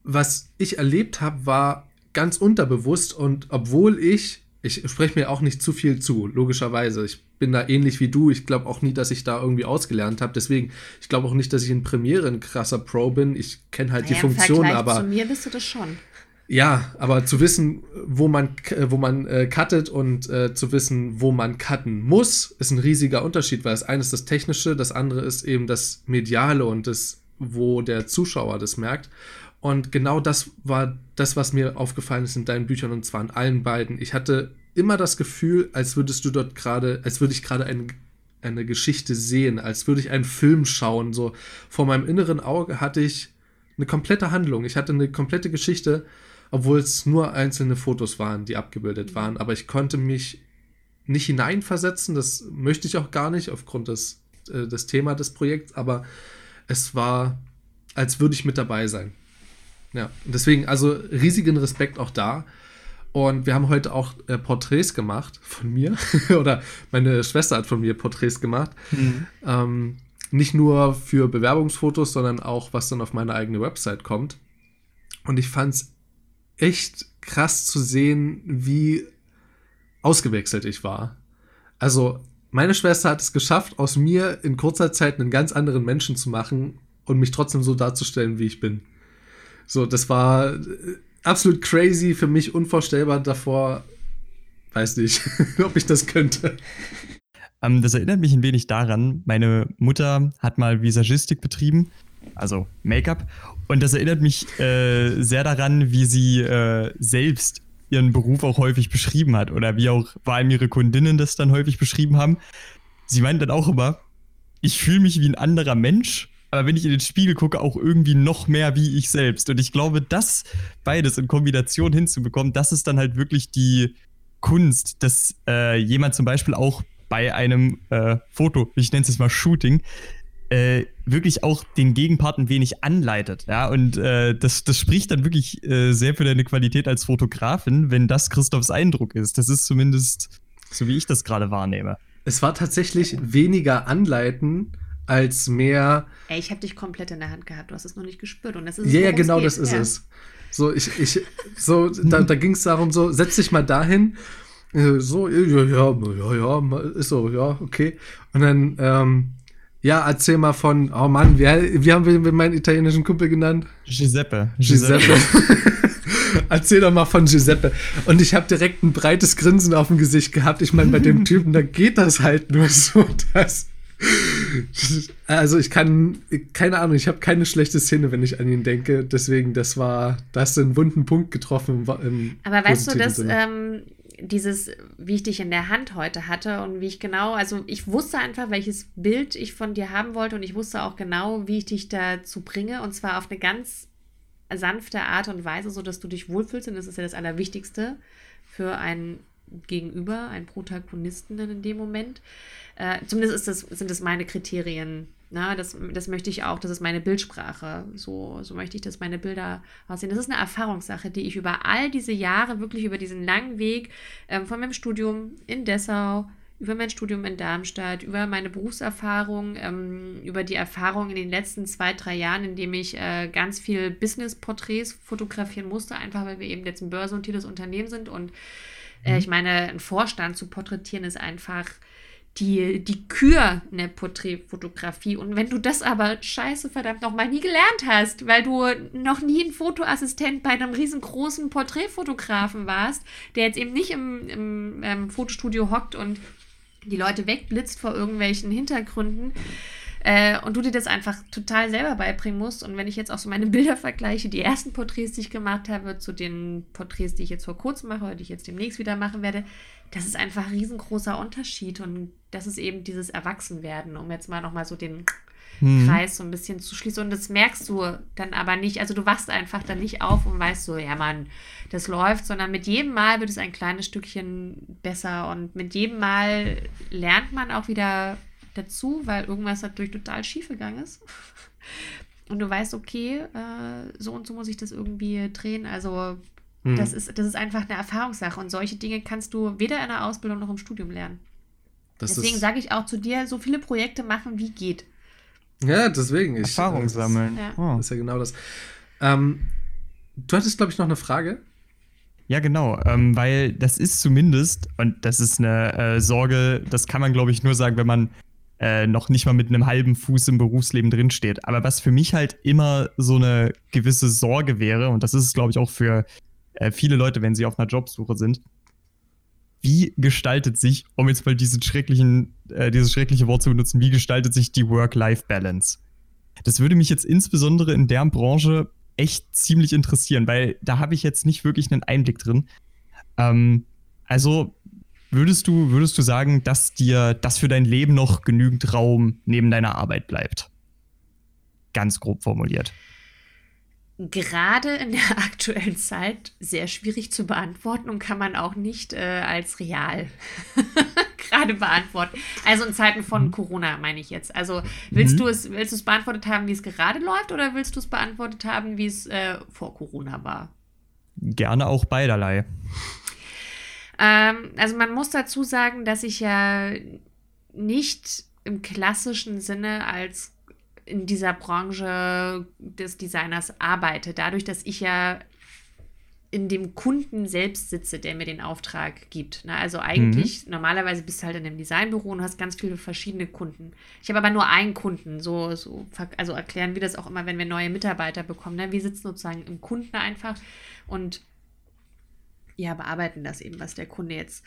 was ich erlebt habe, war ganz unterbewusst und obwohl ich Ich spreche mir auch nicht zu viel zu, logischerweise. Ich bin da ähnlich wie du. Ich glaube auch nie, dass ich da irgendwie ausgelernt habe. Deswegen, ich glaube auch nicht, dass ich in Premiere ein krasser Pro bin. Ich kenne halt naja, die Funktion, aber. Zu mir bist du das schon. Ja, aber zu wissen, wo man, wo man äh, cuttet und äh, zu wissen, wo man cutten muss, ist ein riesiger Unterschied, weil das eine ist das Technische, das andere ist eben das Mediale und das, wo der Zuschauer das merkt. Und genau das war das, was mir aufgefallen ist in deinen Büchern und zwar in allen beiden. Ich hatte immer das Gefühl, als würdest du dort gerade, als würde ich gerade ein, eine Geschichte sehen, als würde ich einen Film schauen. So vor meinem inneren Auge hatte ich eine komplette Handlung. Ich hatte eine komplette Geschichte obwohl es nur einzelne Fotos waren, die abgebildet mhm. waren. Aber ich konnte mich nicht hineinversetzen, das möchte ich auch gar nicht aufgrund des, äh, des Thema des Projekts, aber es war, als würde ich mit dabei sein. Ja, und deswegen, also riesigen Respekt auch da. Und wir haben heute auch äh, Porträts gemacht von mir. Oder meine Schwester hat von mir Porträts gemacht. Mhm. Ähm, nicht nur für Bewerbungsfotos, sondern auch, was dann auf meine eigene Website kommt. Und ich fand es echt krass zu sehen, wie ausgewechselt ich war. Also, meine Schwester hat es geschafft, aus mir in kurzer Zeit einen ganz anderen Menschen zu machen und mich trotzdem so darzustellen, wie ich bin. So, das war äh, absolut crazy, für mich unvorstellbar davor. Weiß nicht, ob ich das könnte. Ähm, das erinnert mich ein wenig daran, meine Mutter hat mal Visagistik betrieben also Make-up. Und das erinnert mich äh, sehr daran, wie sie äh, selbst ihren Beruf auch häufig beschrieben hat oder wie auch vor allem ihre Kundinnen das dann häufig beschrieben haben. Sie meint dann auch immer, ich fühle mich wie ein anderer Mensch, aber wenn ich in den Spiegel gucke, auch irgendwie noch mehr wie ich selbst. Und ich glaube, das beides in Kombination hinzubekommen, das ist dann halt wirklich die Kunst, dass äh, jemand zum Beispiel auch bei einem äh, Foto, ich nenne es jetzt mal Shooting, äh, wirklich auch den Gegenpart ein wenig anleitet. Ja, und äh, das, das spricht dann wirklich äh, sehr für deine Qualität als Fotografin, wenn das Christophs Eindruck ist. Das ist zumindest so, wie ich das gerade wahrnehme. Es war tatsächlich weniger anleiten als mehr. Ey, ich habe dich komplett in der Hand gehabt, du hast es noch nicht gespürt. Und das ist ja, ja, genau, das ist ja. es. So, ich, ich, so, da, da ging es darum, so, setz dich mal dahin. Äh, so, ja, ja, ja, ja, ist so, ja, okay. Und dann, ähm, ja, erzähl mal von, oh Mann, wie, wie haben wir meinen italienischen Kumpel genannt? Giuseppe. Giuseppe. erzähl doch mal von Giuseppe. Und ich habe direkt ein breites Grinsen auf dem Gesicht gehabt. Ich meine, bei dem Typen, da geht das halt nur so, dass. Also ich kann, keine Ahnung, ich habe keine schlechte Szene, wenn ich an ihn denke. Deswegen, das war, da hast du einen wunden Punkt getroffen. Aber weißt du, dass ähm, dieses, wie ich dich in der Hand heute hatte und wie ich genau, also ich wusste einfach, welches Bild ich von dir haben wollte und ich wusste auch genau, wie ich dich dazu bringe und zwar auf eine ganz sanfte Art und Weise, so dass du dich wohlfühlst und das ist ja das Allerwichtigste für ein Gegenüber, einen Protagonisten dann in dem Moment. Äh, zumindest ist das, sind das meine Kriterien. Na, das, das möchte ich auch, das ist meine Bildsprache. So, so möchte ich, dass meine Bilder aussehen. Das ist eine Erfahrungssache, die ich über all diese Jahre, wirklich über diesen langen Weg ähm, von meinem Studium in Dessau, über mein Studium in Darmstadt, über meine Berufserfahrung, ähm, über die Erfahrung in den letzten zwei, drei Jahren, in dem ich äh, ganz viel Business-Porträts fotografieren musste, einfach weil wir eben jetzt ein börsennotiertes Unternehmen sind und äh, mhm. ich meine, einen Vorstand zu porträtieren ist einfach die, die Kür in der Porträtfotografie. Und wenn du das aber scheiße verdammt nochmal nie gelernt hast, weil du noch nie ein Fotoassistent bei einem riesengroßen Porträtfotografen warst, der jetzt eben nicht im, im ähm, Fotostudio hockt und die Leute wegblitzt vor irgendwelchen Hintergründen, äh, und du dir das einfach total selber beibringen musst. Und wenn ich jetzt auch so meine Bilder vergleiche, die ersten Porträts, die ich gemacht habe, zu den Porträts, die ich jetzt vor kurzem mache oder die ich jetzt demnächst wieder machen werde, das ist einfach ein riesengroßer Unterschied. Und das ist eben dieses Erwachsenwerden, um jetzt mal nochmal so den mhm. Kreis so ein bisschen zu schließen. Und das merkst du dann aber nicht. Also du wachst einfach dann nicht auf und weißt so, ja Mann, das läuft, sondern mit jedem Mal wird es ein kleines Stückchen besser. Und mit jedem Mal lernt man auch wieder dazu, weil irgendwas natürlich total schief gegangen ist. Und du weißt, okay, äh, so und so muss ich das irgendwie drehen. Also hm. das, ist, das ist einfach eine Erfahrungssache. Und solche Dinge kannst du weder in der Ausbildung noch im Studium lernen. Das deswegen sage ich auch zu dir, so viele Projekte machen, wie geht. Ja, deswegen. Ich, Erfahrung sammeln. Ja. Oh. Das ist ja genau das. Ähm, du hattest, glaube ich, noch eine Frage. Ja, genau, ähm, weil das ist zumindest, und das ist eine äh, Sorge, das kann man, glaube ich, nur sagen, wenn man äh, noch nicht mal mit einem halben Fuß im Berufsleben drinsteht. Aber was für mich halt immer so eine gewisse Sorge wäre, und das ist es, glaube ich, auch für äh, viele Leute, wenn sie auf einer Jobsuche sind, wie gestaltet sich, um jetzt mal diesen schrecklichen, äh, dieses schreckliche Wort zu benutzen, wie gestaltet sich die Work-Life-Balance? Das würde mich jetzt insbesondere in der Branche echt ziemlich interessieren, weil da habe ich jetzt nicht wirklich einen Einblick drin. Ähm, also würdest du, würdest du sagen, dass dir das für dein Leben noch genügend Raum neben deiner Arbeit bleibt? Ganz grob formuliert. Gerade in der aktuellen Zeit sehr schwierig zu beantworten und kann man auch nicht äh, als real gerade beantworten. Also in Zeiten von mhm. Corona meine ich jetzt. Also willst mhm. du es, willst du es beantwortet haben, wie es gerade läuft, oder willst du es beantwortet haben, wie es äh, vor Corona war? Gerne auch beiderlei. Ähm, also man muss dazu sagen, dass ich ja nicht im klassischen Sinne als in dieser Branche des Designers arbeite. Dadurch, dass ich ja in dem Kunden selbst sitze, der mir den Auftrag gibt. Ne? Also eigentlich, mhm. normalerweise bist du halt in einem Designbüro und hast ganz viele verschiedene Kunden. Ich habe aber nur einen Kunden, so, so, also erklären wir das auch immer, wenn wir neue Mitarbeiter bekommen. Ne? Wir sitzen sozusagen im Kunden einfach und ja, bearbeiten das eben, was der Kunde jetzt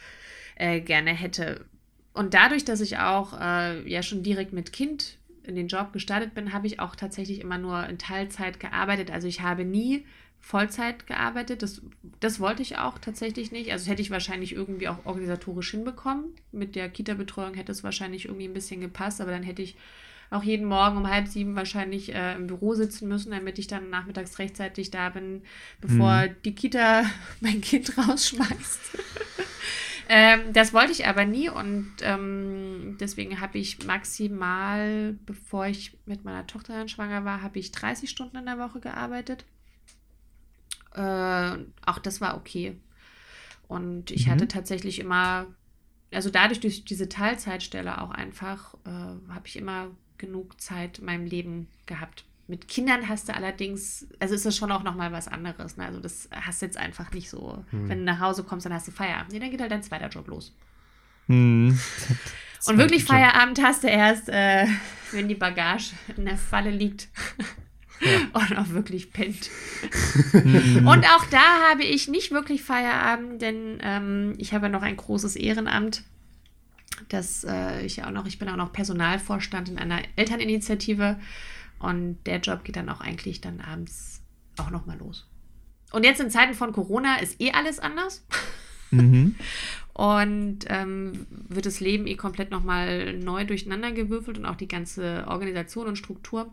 äh, gerne hätte. Und dadurch, dass ich auch äh, ja schon direkt mit Kind in den Job gestartet bin, habe ich auch tatsächlich immer nur in Teilzeit gearbeitet. Also ich habe nie Vollzeit gearbeitet. Das, das wollte ich auch tatsächlich nicht. Also hätte ich wahrscheinlich irgendwie auch organisatorisch hinbekommen. Mit der Kita-Betreuung hätte es wahrscheinlich irgendwie ein bisschen gepasst, aber dann hätte ich auch jeden Morgen um halb sieben wahrscheinlich äh, im Büro sitzen müssen, damit ich dann nachmittags rechtzeitig da bin, bevor mhm. die Kita mein Kind rausschmeißt. Ähm, das wollte ich aber nie und ähm, deswegen habe ich maximal, bevor ich mit meiner Tochter dann schwanger war, habe ich 30 Stunden in der Woche gearbeitet. Äh, auch das war okay. Und ich mhm. hatte tatsächlich immer, also dadurch durch diese Teilzeitstelle auch einfach, äh, habe ich immer genug Zeit in meinem Leben gehabt. Mit Kindern hast du allerdings, also ist das schon auch nochmal was anderes. Ne? Also das hast du jetzt einfach nicht so, mhm. wenn du nach Hause kommst, dann hast du Feierabend. Nee, dann geht halt dein zweiter Job los. Mhm. Und wirklich Feierabend hast du erst, äh, wenn die Bagage in der Falle liegt. Ja. Und auch wirklich pennt. und auch da habe ich nicht wirklich Feierabend, denn ähm, ich habe noch ein großes Ehrenamt. Das äh, ich auch noch, ich bin auch noch Personalvorstand in einer Elterninitiative und der Job geht dann auch eigentlich dann abends auch nochmal los. Und jetzt in Zeiten von Corona ist eh alles anders. Mhm. Und ähm, wird das Leben eh komplett nochmal neu durcheinander gewürfelt und auch die ganze Organisation und Struktur.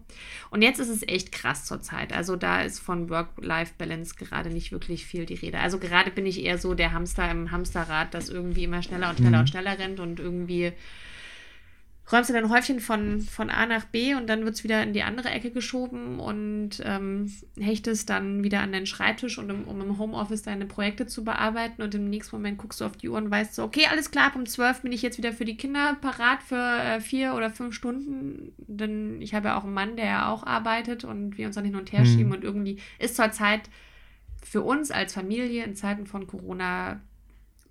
Und jetzt ist es echt krass zur Zeit. Also da ist von Work-Life-Balance gerade nicht wirklich viel die Rede. Also gerade bin ich eher so der Hamster im Hamsterrad, das irgendwie immer schneller und schneller mhm. und schneller rennt und irgendwie räumst du dein Häufchen von, von A nach B und dann wird es wieder in die andere Ecke geschoben und ähm, hechtest dann wieder an deinen Schreibtisch, und im, um im Homeoffice deine Projekte zu bearbeiten und im nächsten Moment guckst du auf die Uhr und weißt so, okay, alles klar, um zwölf bin ich jetzt wieder für die Kinder parat für äh, vier oder fünf Stunden, denn ich habe ja auch einen Mann, der ja auch arbeitet und wir uns dann hin und her mhm. schieben und irgendwie ist zur Zeit für uns als Familie in Zeiten von Corona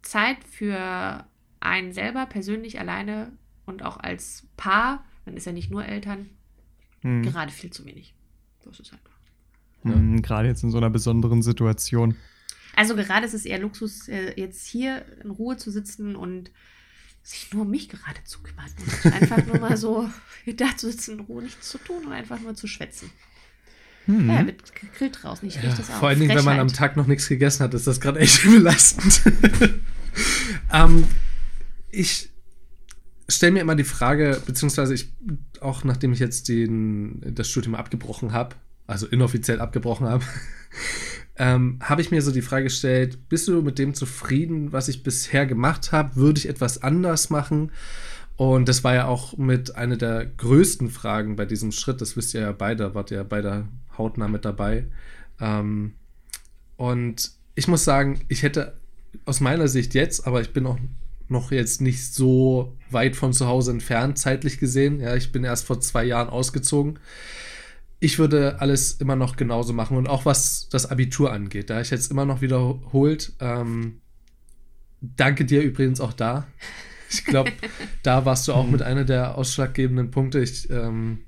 Zeit für einen selber persönlich alleine und auch als Paar, man ist ja nicht nur Eltern, hm. gerade viel zu wenig. Das ist einfach. Ja. Hm, gerade jetzt in so einer besonderen Situation. Also gerade ist es eher Luxus, äh, jetzt hier in Ruhe zu sitzen und sich nur um mich gerade zu kümmern. Und einfach nur mal so da zu sitzen, in Ruhe nichts zu tun und einfach nur zu schwätzen. Hm. Ja, wird gegrillt draußen. Ich ja, das auch. Vor allen Dingen, wenn man am Tag noch nichts gegessen hat, ist das gerade echt belastend. ähm, ich stelle mir immer die Frage, beziehungsweise ich, auch nachdem ich jetzt den, das Studium abgebrochen habe, also inoffiziell abgebrochen habe, ähm, habe ich mir so die Frage gestellt, bist du mit dem zufrieden, was ich bisher gemacht habe? Würde ich etwas anders machen? Und das war ja auch mit einer der größten Fragen bei diesem Schritt, das wisst ihr ja beide, wart ja beide hautnah mit dabei. Ähm, und ich muss sagen, ich hätte aus meiner Sicht jetzt, aber ich bin auch noch jetzt nicht so weit von zu Hause entfernt, zeitlich gesehen. Ja, ich bin erst vor zwei Jahren ausgezogen. ich würde alles immer noch genauso machen und auch was das Abitur angeht, da ich jetzt immer noch wiederholt. Ähm, danke dir übrigens auch da. Ich glaube, da warst du auch mit einer der ausschlaggebenden Punkte. Ich, ähm,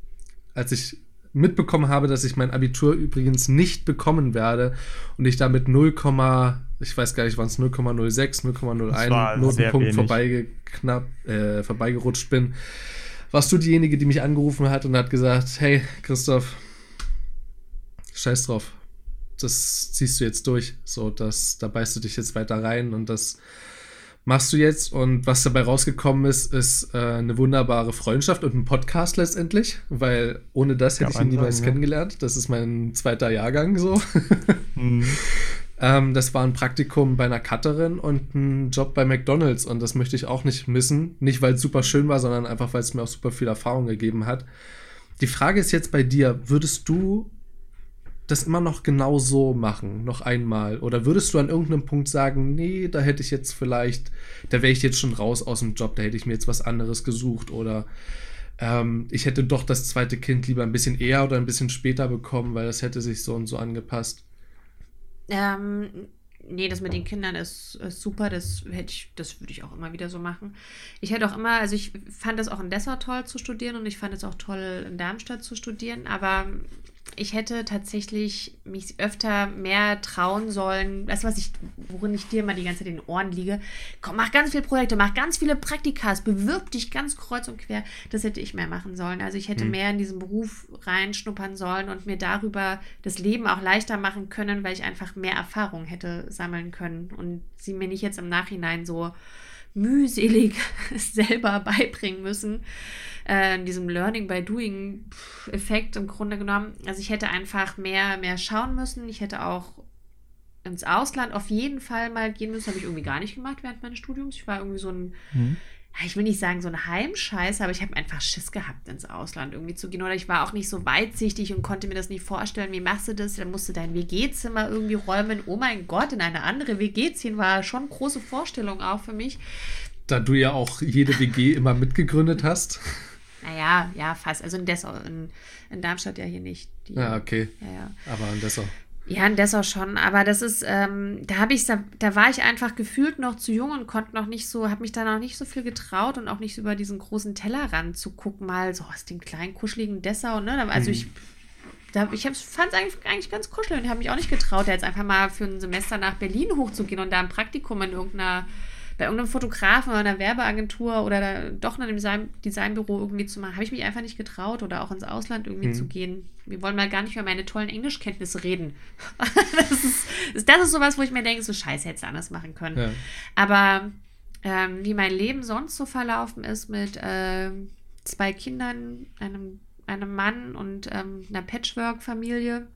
als ich mitbekommen habe, dass ich mein Abitur übrigens nicht bekommen werde und ich damit 0, ich weiß gar nicht, wann es 0,06, 0,01 Notenpunkt vorbeigeknapp, äh, vorbeigerutscht bin, warst du diejenige, die mich angerufen hat und hat gesagt, hey Christoph, scheiß drauf, das ziehst du jetzt durch, so, das, da beißt du dich jetzt weiter rein und das machst du jetzt. Und was dabei rausgekommen ist, ist äh, eine wunderbare Freundschaft und ein Podcast letztendlich, weil ohne das hätte ja, ich ihn niemals sagen, kennengelernt. Das ist mein zweiter Jahrgang so. mhm. ähm, das war ein Praktikum bei einer Cutterin und ein Job bei McDonalds und das möchte ich auch nicht missen. Nicht, weil es super schön war, sondern einfach, weil es mir auch super viel Erfahrung gegeben hat. Die Frage ist jetzt bei dir, würdest du das immer noch genau so machen, noch einmal? Oder würdest du an irgendeinem Punkt sagen, nee, da hätte ich jetzt vielleicht, da wäre ich jetzt schon raus aus dem Job, da hätte ich mir jetzt was anderes gesucht oder ähm, ich hätte doch das zweite Kind lieber ein bisschen eher oder ein bisschen später bekommen, weil das hätte sich so und so angepasst? Ähm, nee, das mit den Kindern ist, ist, super, das hätte ich, das würde ich auch immer wieder so machen. Ich hätte auch immer, also ich fand es auch in Dessau toll zu studieren und ich fand es auch toll in Darmstadt zu studieren, aber ich hätte tatsächlich mich öfter mehr trauen sollen. Das, was ich, worin ich dir immer die ganze Zeit in den Ohren liege. Komm, mach ganz viele Projekte, mach ganz viele Praktikas, bewirb dich ganz kreuz und quer. Das hätte ich mehr machen sollen. Also ich hätte hm. mehr in diesen Beruf reinschnuppern sollen und mir darüber das Leben auch leichter machen können, weil ich einfach mehr Erfahrung hätte sammeln können und sie mir nicht jetzt im Nachhinein so mühselig selber beibringen müssen äh, diesem Learning by Doing Effekt im Grunde genommen. Also ich hätte einfach mehr, mehr schauen müssen. Ich hätte auch ins Ausland auf jeden Fall mal gehen müssen. Habe ich irgendwie gar nicht gemacht während meines Studiums. Ich war irgendwie so ein, mhm. ich will nicht sagen so ein Heimscheiß, aber ich habe einfach Schiss gehabt, ins Ausland irgendwie zu gehen. Oder ich war auch nicht so weitsichtig und konnte mir das nicht vorstellen. Wie machst du das? Dann musst du dein WG-Zimmer irgendwie räumen. Oh mein Gott, in eine andere WG ziehen war schon eine große Vorstellung auch für mich. Da du ja auch jede WG immer mitgegründet hast. Naja, ja, fast. Also in Dessau, in, in Darmstadt ja hier nicht. Die, ja, okay. Ja, ja. Aber in Dessau. Ja, in Dessau schon, aber das ist, ähm, da habe ich, da, da war ich einfach gefühlt noch zu jung und konnte noch nicht so, habe mich da noch nicht so viel getraut und auch nicht über diesen großen Tellerrand zu gucken, mal so aus dem kleinen, kuscheligen Dessau, ne? Also mhm. ich, da, ich fand es eigentlich, eigentlich ganz kuschelig und habe mich auch nicht getraut, jetzt einfach mal für ein Semester nach Berlin hochzugehen und da ein Praktikum in irgendeiner bei irgendeinem Fotografen oder einer Werbeagentur oder da, doch in einem Design, Designbüro irgendwie zu machen, habe ich mich einfach nicht getraut oder auch ins Ausland irgendwie mhm. zu gehen. Wir wollen mal gar nicht über meine tollen Englischkenntnisse reden. das, ist, das ist sowas, wo ich mir denke, so scheiße, hätte es anders machen können. Ja. Aber ähm, wie mein Leben sonst so verlaufen ist mit äh, zwei Kindern, einem, einem Mann und ähm, einer Patchwork-Familie,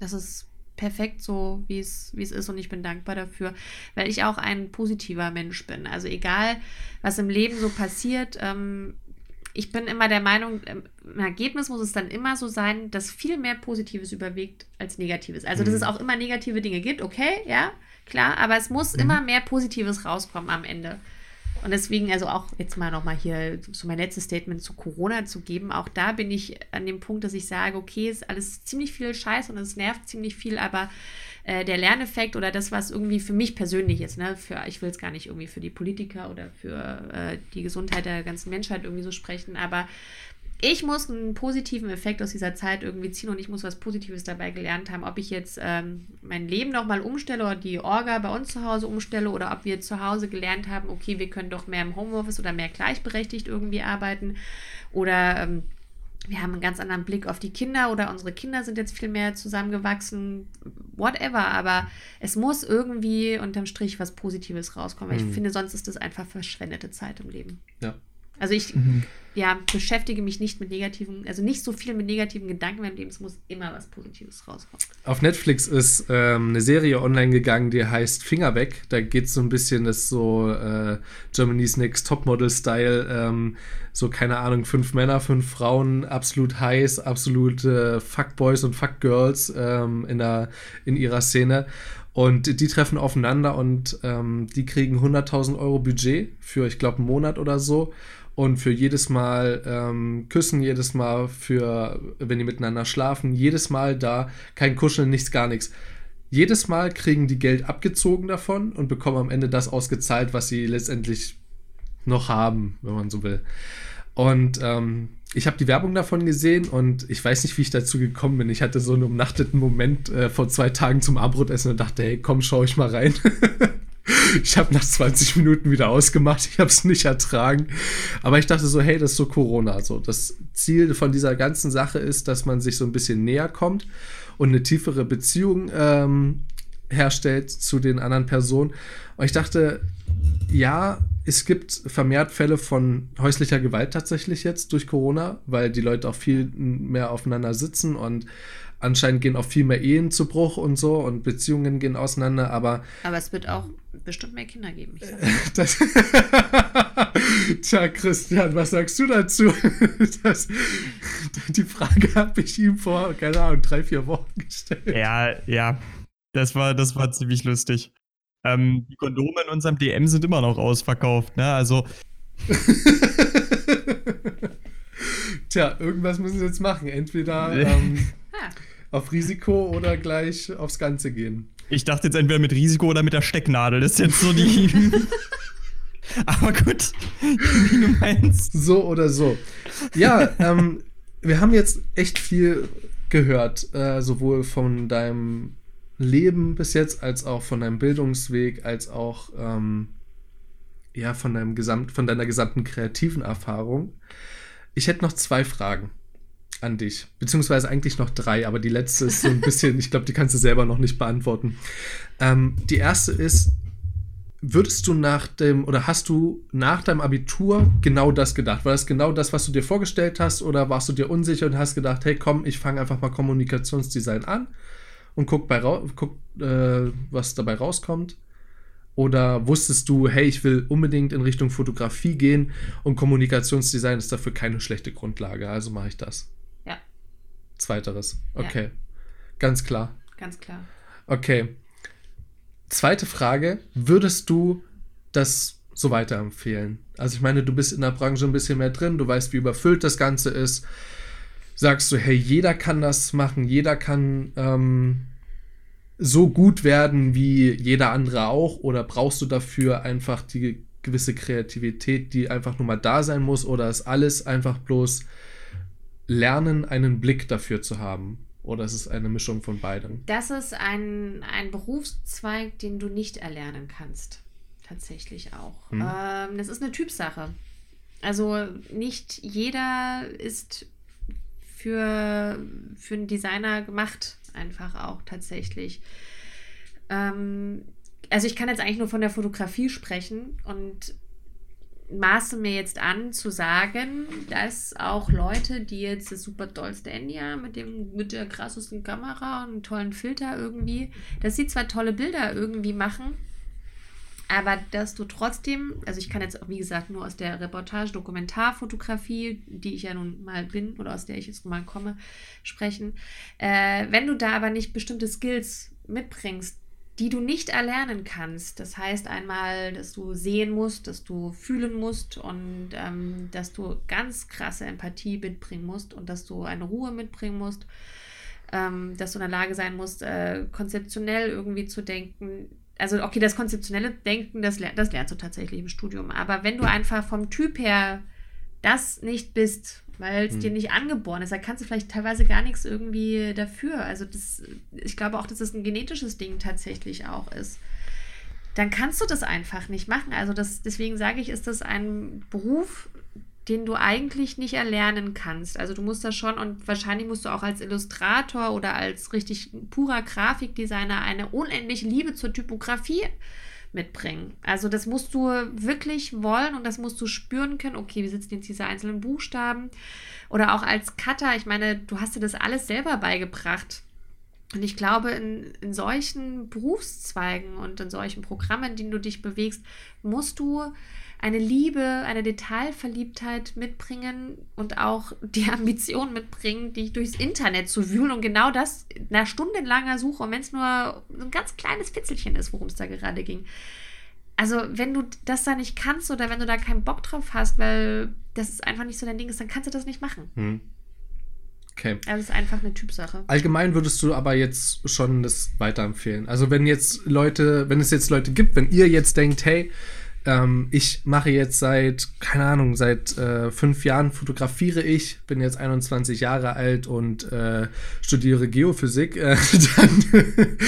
das ist perfekt so, wie es, wie es ist und ich bin dankbar dafür, weil ich auch ein positiver Mensch bin. Also egal, was im Leben so passiert, ähm, ich bin immer der Meinung, ähm, im Ergebnis muss es dann immer so sein, dass viel mehr Positives überwiegt als Negatives. Also, dass mhm. es auch immer negative Dinge gibt, okay, ja, klar, aber es muss mhm. immer mehr Positives rauskommen am Ende. Und deswegen, also auch jetzt mal nochmal hier so mein letztes Statement zu Corona zu geben, auch da bin ich an dem Punkt, dass ich sage, okay, ist alles ziemlich viel Scheiß und es nervt ziemlich viel, aber äh, der Lerneffekt oder das, was irgendwie für mich persönlich ist, ne, für, ich will es gar nicht irgendwie für die Politiker oder für äh, die Gesundheit der ganzen Menschheit irgendwie so sprechen, aber ich muss einen positiven Effekt aus dieser Zeit irgendwie ziehen und ich muss was Positives dabei gelernt haben. Ob ich jetzt ähm, mein Leben nochmal umstelle oder die Orga bei uns zu Hause umstelle oder ob wir zu Hause gelernt haben, okay, wir können doch mehr im Homeoffice oder mehr gleichberechtigt irgendwie arbeiten oder ähm, wir haben einen ganz anderen Blick auf die Kinder oder unsere Kinder sind jetzt viel mehr zusammengewachsen, whatever, aber es muss irgendwie unterm Strich was Positives rauskommen. Mhm. Ich finde, sonst ist das einfach verschwendete Zeit im Leben. Ja. Also ich mhm. ja, beschäftige mich nicht mit negativen, also nicht so viel mit negativen Gedanken im Leben. Es muss immer was Positives rauskommen. Auf Netflix ist ähm, eine Serie online gegangen, die heißt Finger weg. Da geht es so ein bisschen, das so äh, Germany's Next Topmodel-Style. Ähm, so, keine Ahnung, fünf Männer, fünf Frauen, absolut heiß, absolute Fuckboys und Fuckgirls ähm, in, der, in ihrer Szene. Und die treffen aufeinander und ähm, die kriegen 100.000 Euro Budget für, ich glaube, einen Monat oder so und für jedes Mal ähm, küssen, jedes Mal für, wenn die miteinander schlafen, jedes Mal da kein Kuscheln, nichts, gar nichts. Jedes Mal kriegen die Geld abgezogen davon und bekommen am Ende das ausgezahlt, was sie letztendlich noch haben, wenn man so will. Und ähm, ich habe die Werbung davon gesehen und ich weiß nicht, wie ich dazu gekommen bin. Ich hatte so einen umnachteten Moment äh, vor zwei Tagen zum Abendbrotessen und dachte, hey, komm, schau ich mal rein. Ich habe nach 20 Minuten wieder ausgemacht, ich habe es nicht ertragen. Aber ich dachte so, hey, das ist so Corona. So, das Ziel von dieser ganzen Sache ist, dass man sich so ein bisschen näher kommt und eine tiefere Beziehung ähm, herstellt zu den anderen Personen. Und ich dachte, ja, es gibt vermehrt Fälle von häuslicher Gewalt tatsächlich jetzt durch Corona, weil die Leute auch viel mehr aufeinander sitzen und anscheinend gehen auch viel mehr Ehen zu Bruch und so und Beziehungen gehen auseinander, aber. Aber es wird auch bestimmt mehr Kinder geben. das, Tja, Christian, was sagst du dazu? Das, die Frage habe ich ihm vor, keine Ahnung, drei, vier Wochen gestellt. Ja, ja. Das war, das war ziemlich lustig. Ähm, die Kondome in unserem DM sind immer noch ausverkauft, ne? Also. Tja, irgendwas müssen sie jetzt machen. Entweder ähm, auf Risiko oder gleich aufs Ganze gehen. Ich dachte jetzt entweder mit Risiko oder mit der Stecknadel. Das ist jetzt so die. Aber gut, wie du meinst. So oder so. Ja, ähm, wir haben jetzt echt viel gehört, äh, sowohl von deinem Leben bis jetzt, als auch von deinem Bildungsweg, als auch ähm, ja, von, deinem Gesamt, von deiner gesamten kreativen Erfahrung. Ich hätte noch zwei Fragen an dich. Beziehungsweise eigentlich noch drei, aber die letzte ist so ein bisschen, ich glaube, die kannst du selber noch nicht beantworten. Ähm, die erste ist, würdest du nach dem oder hast du nach deinem Abitur genau das gedacht? War das genau das, was du dir vorgestellt hast oder warst du dir unsicher und hast gedacht, hey komm, ich fange einfach mal Kommunikationsdesign an und guck, bei, guck äh, was dabei rauskommt? Oder wusstest du, hey, ich will unbedingt in Richtung Fotografie gehen und Kommunikationsdesign ist dafür keine schlechte Grundlage, also mache ich das? Zweiteres. Okay. Ja. Ganz klar. Ganz klar. Okay. Zweite Frage: Würdest du das so weiterempfehlen? Also, ich meine, du bist in der Branche ein bisschen mehr drin, du weißt, wie überfüllt das Ganze ist. Sagst du, hey, jeder kann das machen, jeder kann ähm, so gut werden wie jeder andere auch? Oder brauchst du dafür einfach die gewisse Kreativität, die einfach nur mal da sein muss? Oder ist alles einfach bloß Lernen, einen Blick dafür zu haben? Oder ist es eine Mischung von beidem? Das ist ein, ein Berufszweig, den du nicht erlernen kannst. Tatsächlich auch. Hm. Ähm, das ist eine Typsache. Also nicht jeder ist für, für einen Designer gemacht. Einfach auch tatsächlich. Ähm, also ich kann jetzt eigentlich nur von der Fotografie sprechen und maße mir jetzt an zu sagen, dass auch Leute, die jetzt das super dollste Handy haben, mit, dem, mit der krassesten Kamera und einem tollen Filter irgendwie, dass sie zwar tolle Bilder irgendwie machen, aber dass du trotzdem, also ich kann jetzt auch, wie gesagt, nur aus der Reportage, Dokumentarfotografie, die ich ja nun mal bin oder aus der ich jetzt mal komme, sprechen. Äh, wenn du da aber nicht bestimmte Skills mitbringst, die du nicht erlernen kannst. Das heißt einmal, dass du sehen musst, dass du fühlen musst und ähm, dass du ganz krasse Empathie mitbringen musst und dass du eine Ruhe mitbringen musst, ähm, dass du in der Lage sein musst, äh, konzeptionell irgendwie zu denken. Also, okay, das konzeptionelle Denken, das, das lernst du tatsächlich im Studium. Aber wenn du einfach vom Typ her das nicht bist, weil es hm. dir nicht angeboren ist. Da kannst du vielleicht teilweise gar nichts irgendwie dafür. Also das, ich glaube auch, dass es das ein genetisches Ding tatsächlich auch ist. Dann kannst du das einfach nicht machen. Also das, deswegen sage ich, ist das ein Beruf, den du eigentlich nicht erlernen kannst. Also du musst das schon und wahrscheinlich musst du auch als Illustrator oder als richtig purer Grafikdesigner eine unendliche Liebe zur Typografie mitbringen. Also das musst du wirklich wollen und das musst du spüren können. Okay, wie sitzen jetzt diese einzelnen Buchstaben? Oder auch als Cutter, ich meine, du hast dir das alles selber beigebracht. Und ich glaube, in, in solchen Berufszweigen und in solchen Programmen, in denen du dich bewegst, musst du eine Liebe, eine Detailverliebtheit mitbringen und auch die Ambition mitbringen, dich durchs Internet zu wühlen und genau das nach stundenlanger Suche, und wenn es nur ein ganz kleines Fitzelchen ist, worum es da gerade ging, also wenn du das da nicht kannst oder wenn du da keinen Bock drauf hast, weil das ist einfach nicht so dein Ding ist, dann kannst du das nicht machen. Hm. Okay. Das ist einfach eine Typsache. Allgemein würdest du aber jetzt schon das weiterempfehlen. Also wenn jetzt Leute, wenn es jetzt Leute gibt, wenn ihr jetzt denkt, hey, ähm, ich mache jetzt seit, keine Ahnung, seit äh, fünf Jahren fotografiere ich, bin jetzt 21 Jahre alt und äh, studiere Geophysik, äh, dann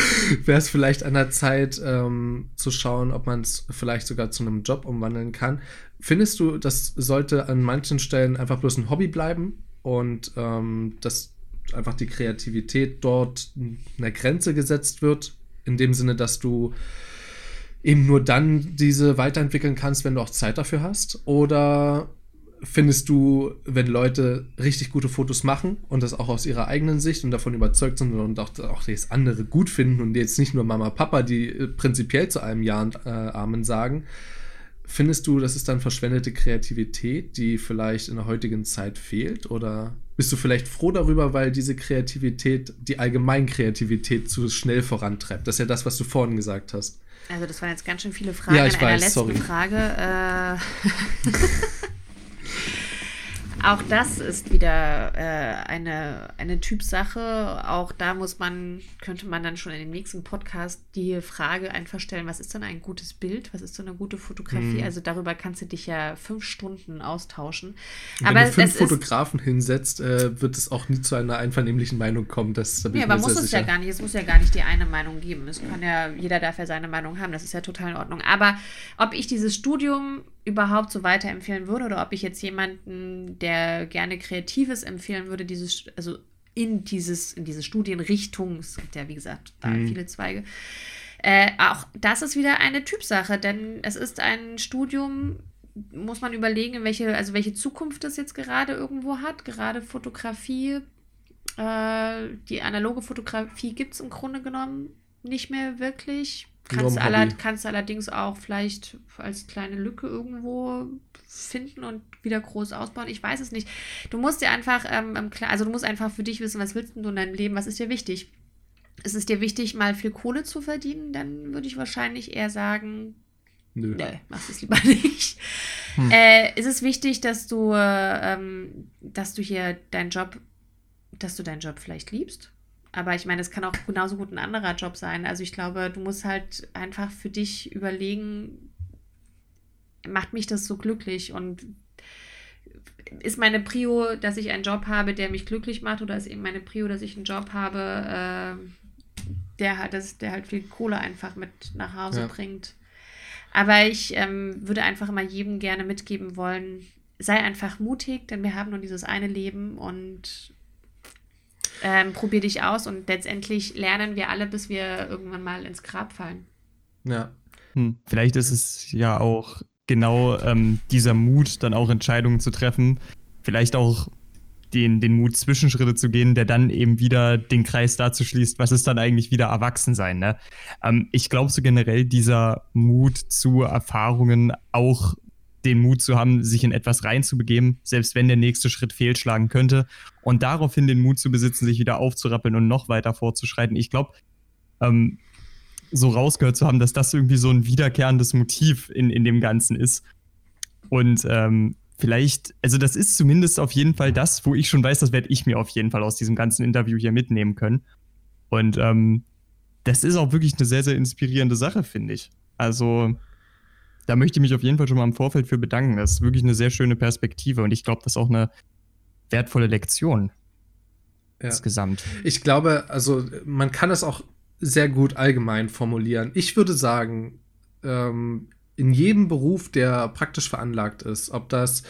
wäre es vielleicht an der Zeit ähm, zu schauen, ob man es vielleicht sogar zu einem Job umwandeln kann. Findest du, das sollte an manchen Stellen einfach bloß ein Hobby bleiben und ähm, dass einfach die Kreativität dort eine Grenze gesetzt wird, in dem Sinne, dass du eben nur dann diese weiterentwickeln kannst, wenn du auch Zeit dafür hast? Oder findest du, wenn Leute richtig gute Fotos machen und das auch aus ihrer eigenen Sicht und davon überzeugt sind und auch, auch das andere gut finden und jetzt nicht nur Mama, Papa, die äh, prinzipiell zu einem Ja und äh, Amen sagen, findest du, das ist dann verschwendete Kreativität, die vielleicht in der heutigen Zeit fehlt? Oder bist du vielleicht froh darüber, weil diese Kreativität die Allgemeinkreativität zu schnell vorantreibt? Das ist ja das, was du vorhin gesagt hast. Also das waren jetzt ganz schön viele Fragen ja, ich in weiß, einer letzten sorry. Frage. Äh Auch das ist wieder äh, eine, eine Typsache. Auch da muss man, könnte man dann schon in dem nächsten Podcast die Frage einfach stellen, was ist denn ein gutes Bild? Was ist denn eine gute Fotografie? Mhm. Also darüber kannst du dich ja fünf Stunden austauschen. Wenn aber du fünf Fotografen hinsetzt, äh, wird es auch nie zu einer einvernehmlichen Meinung kommen. Das, da ja, aber muss es sicher. ja gar nicht. Es muss ja gar nicht die eine Meinung geben. Es kann ja, jeder darf ja seine Meinung haben. Das ist ja total in Ordnung. Aber ob ich dieses Studium überhaupt so weiterempfehlen würde oder ob ich jetzt jemanden, der gerne Kreatives empfehlen würde, dieses, also in dieses, in diese Studienrichtung, es gibt ja wie gesagt da mhm. viele Zweige, äh, auch das ist wieder eine Typsache, denn es ist ein Studium, muss man überlegen, welche, also welche Zukunft es jetzt gerade irgendwo hat, gerade Fotografie, äh, die analoge Fotografie gibt es im Grunde genommen nicht mehr wirklich. Kannst, aller, kannst allerdings auch vielleicht als kleine Lücke irgendwo finden und wieder groß ausbauen. Ich weiß es nicht. Du musst dir einfach, ähm, also du musst einfach für dich wissen, was willst du in deinem Leben, was ist dir wichtig? Ist es dir wichtig, mal viel Kohle zu verdienen? Dann würde ich wahrscheinlich eher sagen, Nö. Nö, mach es lieber nicht. Hm. Äh, ist es wichtig, dass du, ähm, dass du hier deinen Job, dass du deinen Job vielleicht liebst? Aber ich meine, es kann auch genauso gut ein anderer Job sein. Also ich glaube, du musst halt einfach für dich überlegen, macht mich das so glücklich und ist meine Prio, dass ich einen Job habe, der mich glücklich macht, oder ist eben meine Prio, dass ich einen Job habe, äh, der, halt, das, der halt viel Kohle einfach mit nach Hause ja. bringt. Aber ich ähm, würde einfach immer jedem gerne mitgeben wollen, sei einfach mutig, denn wir haben nur dieses eine Leben und ähm, probier dich aus und letztendlich lernen wir alle, bis wir irgendwann mal ins Grab fallen. Ja. Hm. Vielleicht ist es ja auch genau ähm, dieser Mut, dann auch Entscheidungen zu treffen. Vielleicht auch den, den Mut, Zwischenschritte zu gehen, der dann eben wieder den Kreis dazu schließt, was ist dann eigentlich wieder Erwachsensein. Ne? Ähm, ich glaube so generell, dieser Mut zu Erfahrungen auch den Mut zu haben, sich in etwas reinzubegeben, selbst wenn der nächste Schritt fehlschlagen könnte. Und daraufhin den Mut zu besitzen, sich wieder aufzurappeln und noch weiter fortzuschreiten. Ich glaube, ähm, so rausgehört zu haben, dass das irgendwie so ein wiederkehrendes Motiv in, in dem Ganzen ist. Und ähm, vielleicht, also das ist zumindest auf jeden Fall das, wo ich schon weiß, das werde ich mir auf jeden Fall aus diesem ganzen Interview hier mitnehmen können. Und ähm, das ist auch wirklich eine sehr, sehr inspirierende Sache, finde ich. Also da möchte ich mich auf jeden Fall schon mal im Vorfeld für bedanken. Das ist wirklich eine sehr schöne Perspektive und ich glaube, das ist auch eine wertvolle Lektion ja. insgesamt. Ich glaube, also man kann es auch sehr gut allgemein formulieren. Ich würde sagen, ähm, in jedem Beruf, der praktisch veranlagt ist, ob das,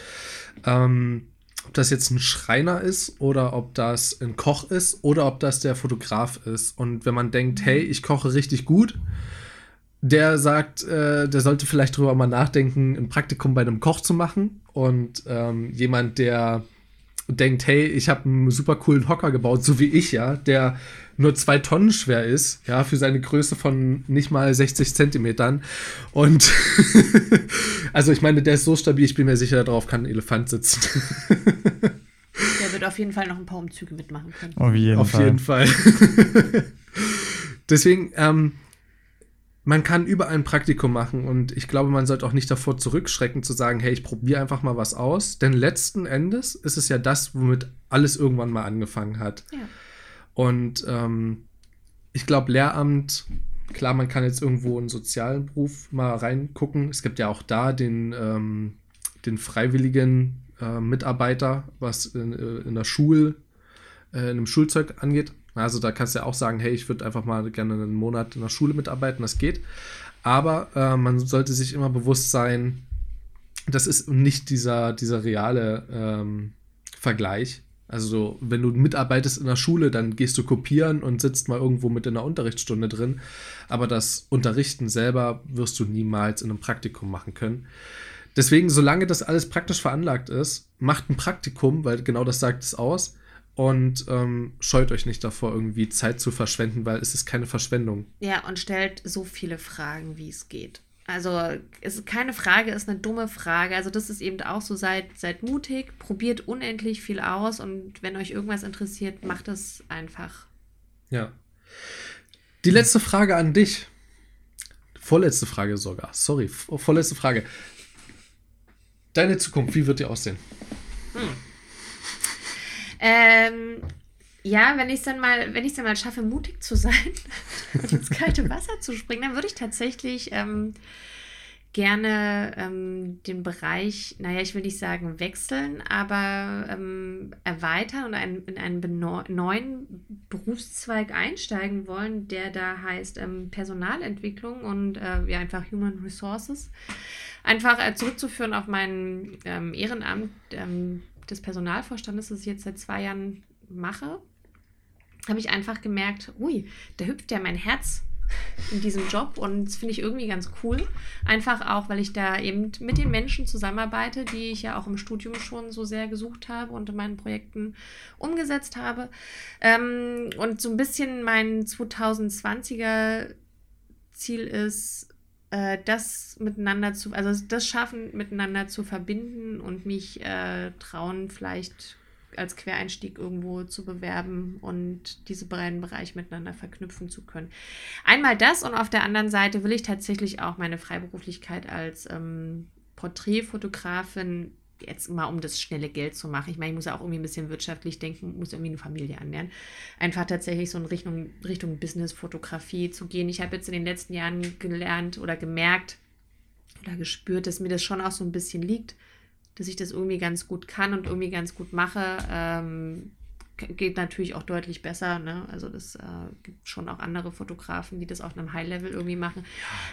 ähm, ob das jetzt ein Schreiner ist oder ob das ein Koch ist oder ob das der Fotograf ist. Und wenn man denkt, hey, ich koche richtig gut, der sagt, äh, der sollte vielleicht drüber mal nachdenken, ein Praktikum bei einem Koch zu machen. Und ähm, jemand, der denkt, hey, ich habe einen super coolen Hocker gebaut, so wie ich, ja, der nur zwei Tonnen schwer ist, ja, für seine Größe von nicht mal 60 Zentimetern. Und also ich meine, der ist so stabil, ich bin mir sicher, darauf kann ein Elefant sitzen. der wird auf jeden Fall noch ein paar Umzüge mitmachen können. Auf jeden auf Fall. Jeden Fall. Deswegen, ähm, man kann überall ein Praktikum machen und ich glaube, man sollte auch nicht davor zurückschrecken zu sagen, hey, ich probiere einfach mal was aus, denn letzten Endes ist es ja das, womit alles irgendwann mal angefangen hat. Ja. Und ähm, ich glaube, Lehramt, klar, man kann jetzt irgendwo in einen sozialen Beruf mal reingucken. Es gibt ja auch da den, ähm, den freiwilligen äh, Mitarbeiter, was in, äh, in der Schule, äh, in einem Schulzeug angeht. Also da kannst du ja auch sagen, hey, ich würde einfach mal gerne einen Monat in der Schule mitarbeiten, das geht. Aber äh, man sollte sich immer bewusst sein, das ist nicht dieser, dieser reale ähm, Vergleich. Also, wenn du mitarbeitest in der Schule, dann gehst du kopieren und sitzt mal irgendwo mit in der Unterrichtsstunde drin. Aber das Unterrichten selber wirst du niemals in einem Praktikum machen können. Deswegen, solange das alles praktisch veranlagt ist, macht ein Praktikum, weil genau das sagt es aus. Und ähm, scheut euch nicht davor, irgendwie Zeit zu verschwenden, weil es ist keine Verschwendung. Ja, und stellt so viele Fragen, wie es geht. Also ist keine Frage, ist eine dumme Frage. Also das ist eben auch so, seid, seid mutig, probiert unendlich viel aus und wenn euch irgendwas interessiert, macht es einfach. Ja. Die letzte Frage an dich. Vorletzte Frage sogar. Sorry, vorletzte Frage. Deine Zukunft, wie wird die aussehen? Hm. Ähm, ja, wenn ich es dann mal, wenn ich dann mal schaffe, mutig zu sein und ins kalte Wasser zu springen, dann würde ich tatsächlich ähm, gerne ähm, den Bereich, naja, ich will nicht sagen wechseln, aber ähm, erweitern und ein, in einen neuen Berufszweig einsteigen wollen, der da heißt ähm, Personalentwicklung und äh, ja einfach Human Resources. Einfach äh, zurückzuführen auf mein ähm, Ehrenamt ähm, des Personalvorstandes, das ich jetzt seit zwei Jahren mache, habe ich einfach gemerkt, ui, da hüpft ja mein Herz in diesem Job und das finde ich irgendwie ganz cool. Einfach auch, weil ich da eben mit den Menschen zusammenarbeite, die ich ja auch im Studium schon so sehr gesucht habe und in meinen Projekten umgesetzt habe. Ähm, und so ein bisschen mein 2020er Ziel ist, äh, das miteinander zu, also das Schaffen, miteinander zu verbinden und mich äh, trauen, vielleicht als Quereinstieg irgendwo zu bewerben und diese beiden Bereiche miteinander verknüpfen zu können. Einmal das und auf der anderen Seite will ich tatsächlich auch meine Freiberuflichkeit als ähm, Porträtfotografin jetzt mal um das schnelle Geld zu machen. Ich meine, ich muss ja auch irgendwie ein bisschen wirtschaftlich denken, muss irgendwie eine Familie annähern. Einfach tatsächlich so in Richtung, Richtung Business-Fotografie zu gehen. Ich habe jetzt in den letzten Jahren gelernt oder gemerkt oder gespürt, dass mir das schon auch so ein bisschen liegt, dass ich das irgendwie ganz gut kann und irgendwie ganz gut mache. Ähm, geht natürlich auch deutlich besser. Ne? Also das äh, gibt schon auch andere Fotografen, die das auf einem High-Level irgendwie machen.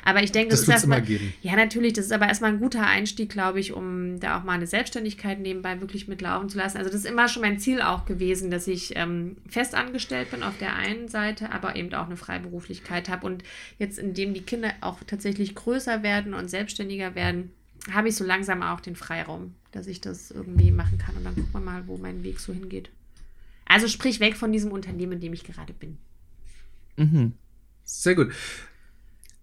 Aber ich denke, das, das ist erstmal. Ja, natürlich, das ist aber erstmal ein guter Einstieg, glaube ich, um da auch mal eine Selbstständigkeit nebenbei wirklich mitlaufen zu lassen. Also das ist immer schon mein Ziel auch gewesen, dass ich ähm, fest angestellt bin auf der einen Seite, aber eben auch eine Freiberuflichkeit habe. Und jetzt, indem die Kinder auch tatsächlich größer werden und selbstständiger werden, habe ich so langsam auch den Freiraum, dass ich das irgendwie machen kann. Und dann gucken wir mal, wo mein Weg so hingeht. Also sprich weg von diesem Unternehmen, in dem ich gerade bin. Mhm. Sehr gut.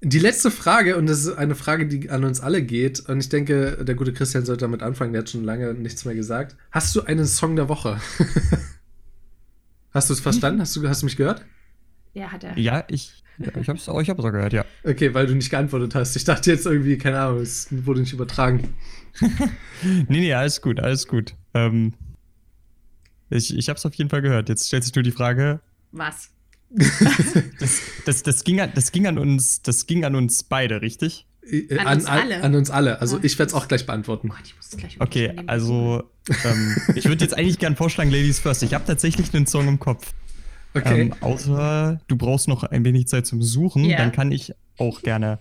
Die letzte Frage, und das ist eine Frage, die an uns alle geht, und ich denke, der gute Christian sollte damit anfangen, der hat schon lange nichts mehr gesagt. Hast du einen Song der Woche? hast du es verstanden? Hast du, hast du mich gehört? Ja, hat er. Ja, ich, ja, ich habe es ich hab's auch gehört, ja. Okay, weil du nicht geantwortet hast. Ich dachte jetzt irgendwie, keine Ahnung, es wurde nicht übertragen. nee, nee, alles gut, alles gut. Ähm, ich, ich habe es auf jeden Fall gehört. Jetzt stellt sich nur die Frage. Was? das, das, das, ging an, das, ging an uns, das ging an uns beide, richtig? Äh, an, an, uns alle. An uns alle. Also ich werde es auch gleich beantworten. Gott, ich muss gleich okay, also ähm, ich würde jetzt eigentlich gerne vorschlagen, Ladies First. Ich habe tatsächlich einen Song im Kopf. Okay. Ähm, außer du brauchst noch ein wenig Zeit zum Suchen, yeah. dann kann ich auch gerne,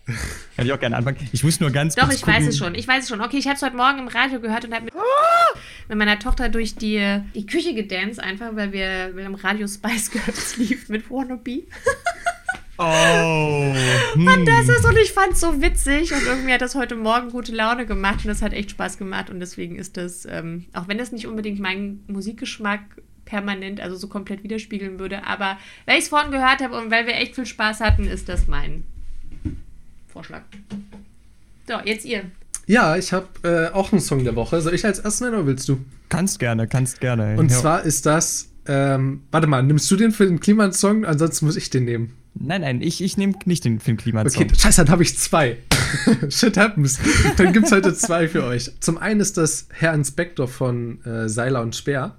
kann ich auch gerne anfangen. Ich muss nur ganz Doch, ich gucken. weiß es schon. Ich weiß es schon. Okay, ich habe es heute Morgen im Radio gehört und habe mit, ah! mit, meiner Tochter durch die, die Küche gedanced, einfach weil wir weil im Radio Spice Girls lief mit Wannabe. Oh. Hm. Und das ist, und ich fand es so witzig und irgendwie hat das heute Morgen gute Laune gemacht und das hat echt Spaß gemacht und deswegen ist das, ähm, auch wenn das nicht unbedingt mein Musikgeschmack permanent, also so komplett widerspiegeln würde. Aber weil ich es vorhin gehört habe und weil wir echt viel Spaß hatten, ist das mein Vorschlag. So, jetzt ihr. Ja, ich habe äh, auch einen Song der Woche. Soll ich als erstes nennen oder willst du? Kannst gerne, kannst gerne. Und ja. zwar ist das, ähm, warte mal, nimmst du den für den Klimasong? Ansonsten muss ich den nehmen. Nein, nein, ich, ich nehme nicht den Finn Kliman-Song. Okay, scheiße, dann habe ich zwei. Shit happens. Dann gibt es heute zwei für euch. Zum einen ist das Herr Inspektor von äh, Seiler und Speer.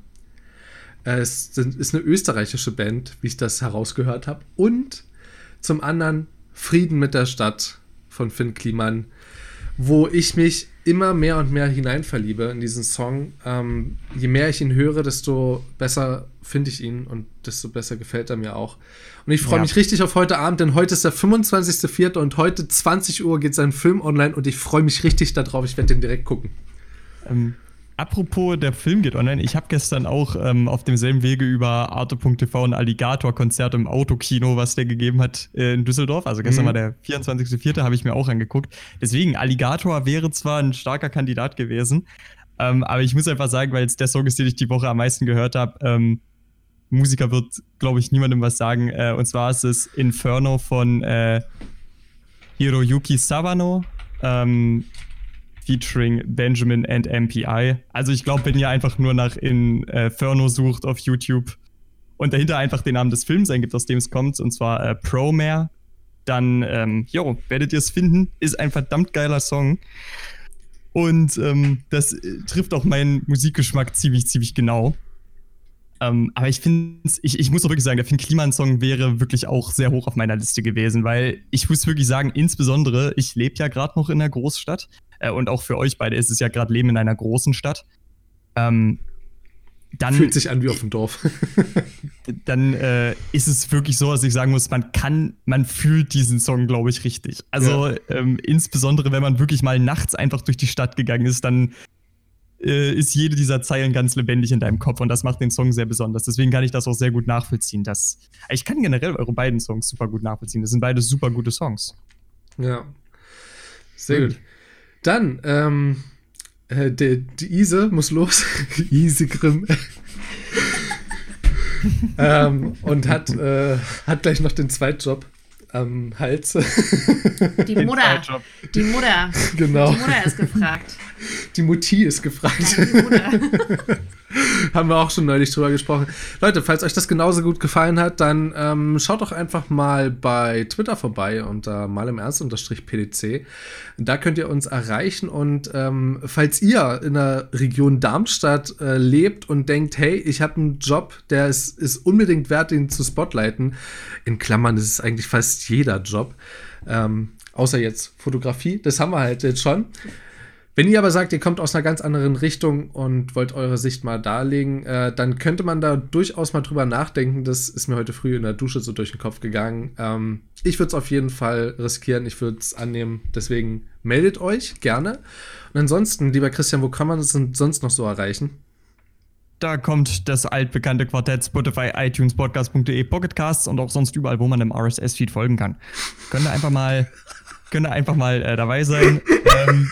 Äh, es ist eine österreichische Band, wie ich das herausgehört habe. Und zum anderen Frieden mit der Stadt von Finn Kliman, wo ich mich immer mehr und mehr hineinverliebe in diesen Song. Ähm, je mehr ich ihn höre, desto besser finde ich ihn und desto besser gefällt er mir auch. Und ich freue ja. mich richtig auf heute Abend, denn heute ist der 25.04. und heute 20 Uhr geht sein Film online und ich freue mich richtig darauf. Ich werde den direkt gucken. Ähm, Apropos, der Film geht online. Ich habe gestern auch ähm, auf demselben Wege über arte.tv ein Alligator-Konzert im Autokino, was der gegeben hat äh, in Düsseldorf. Also gestern mhm. war der 24.04., habe ich mir auch angeguckt. Deswegen, Alligator wäre zwar ein starker Kandidat gewesen, ähm, aber ich muss einfach sagen, weil es der Song ist, den ich die Woche am meisten gehört habe, ähm, Musiker wird, glaube ich, niemandem was sagen. Äh, und zwar ist es Inferno von äh, Hiroyuki Sawano. Ähm, featuring Benjamin and MPI. Also ich glaube, wenn ihr einfach nur nach Inferno sucht auf YouTube und dahinter einfach den Namen des Films eingibt, aus dem es kommt, und zwar äh, Promare, dann, ähm, jo, werdet ihr es finden. Ist ein verdammt geiler Song. Und ähm, das äh, trifft auch meinen Musikgeschmack ziemlich, ziemlich genau. Ähm, aber ich finde, ich, ich muss auch wirklich sagen, der Finn Kliman-Song wäre wirklich auch sehr hoch auf meiner Liste gewesen, weil ich muss wirklich sagen, insbesondere, ich lebe ja gerade noch in einer Großstadt äh, und auch für euch beide ist es ja gerade Leben in einer großen Stadt. Ähm, dann, Fühlt sich an wie auf dem Dorf. dann äh, ist es wirklich so, dass ich sagen muss, man kann, man fühlt diesen Song, glaube ich, richtig. Also ja. ähm, insbesondere, wenn man wirklich mal nachts einfach durch die Stadt gegangen ist, dann äh, ist jede dieser Zeilen ganz lebendig in deinem Kopf und das macht den Song sehr besonders. Deswegen kann ich das auch sehr gut nachvollziehen. Dass, ich kann generell eure beiden Songs super gut nachvollziehen. Das sind beide super gute Songs. Ja. Sehr gut. Dann, ähm, äh, die, die Ise muss los. Ise Grimm. ähm, und hat, äh, hat gleich noch den Zweitjob am Hals. Die Mutter. Die Mutter. Genau. Die Mutter ist gefragt. Die Mutti ist gefragt. Haben wir auch schon neulich drüber gesprochen. Leute, falls euch das genauso gut gefallen hat, dann ähm, schaut doch einfach mal bei Twitter vorbei unter mal im Ernst PDC. Da könnt ihr uns erreichen und ähm, falls ihr in der Region Darmstadt äh, lebt und denkt, hey, ich habe einen Job, der ist, ist unbedingt wert, ihn zu spotlighten. In Klammern ist es eigentlich fast jeder Job. Ähm, außer jetzt Fotografie, das haben wir halt jetzt schon. Wenn ihr aber sagt, ihr kommt aus einer ganz anderen Richtung und wollt eure Sicht mal darlegen, äh, dann könnte man da durchaus mal drüber nachdenken. Das ist mir heute früh in der Dusche so durch den Kopf gegangen. Ähm, ich würde es auf jeden Fall riskieren, ich würde es annehmen. Deswegen meldet euch gerne. Und ansonsten, lieber Christian, wo kann man es sonst noch so erreichen? Da kommt das altbekannte Quartett Spotify, iTunes, Podcast.de, Pocketcasts und auch sonst überall, wo man dem RSS-Feed folgen kann. Könnt ihr einfach mal, könnt ihr einfach mal äh, dabei sein. ähm,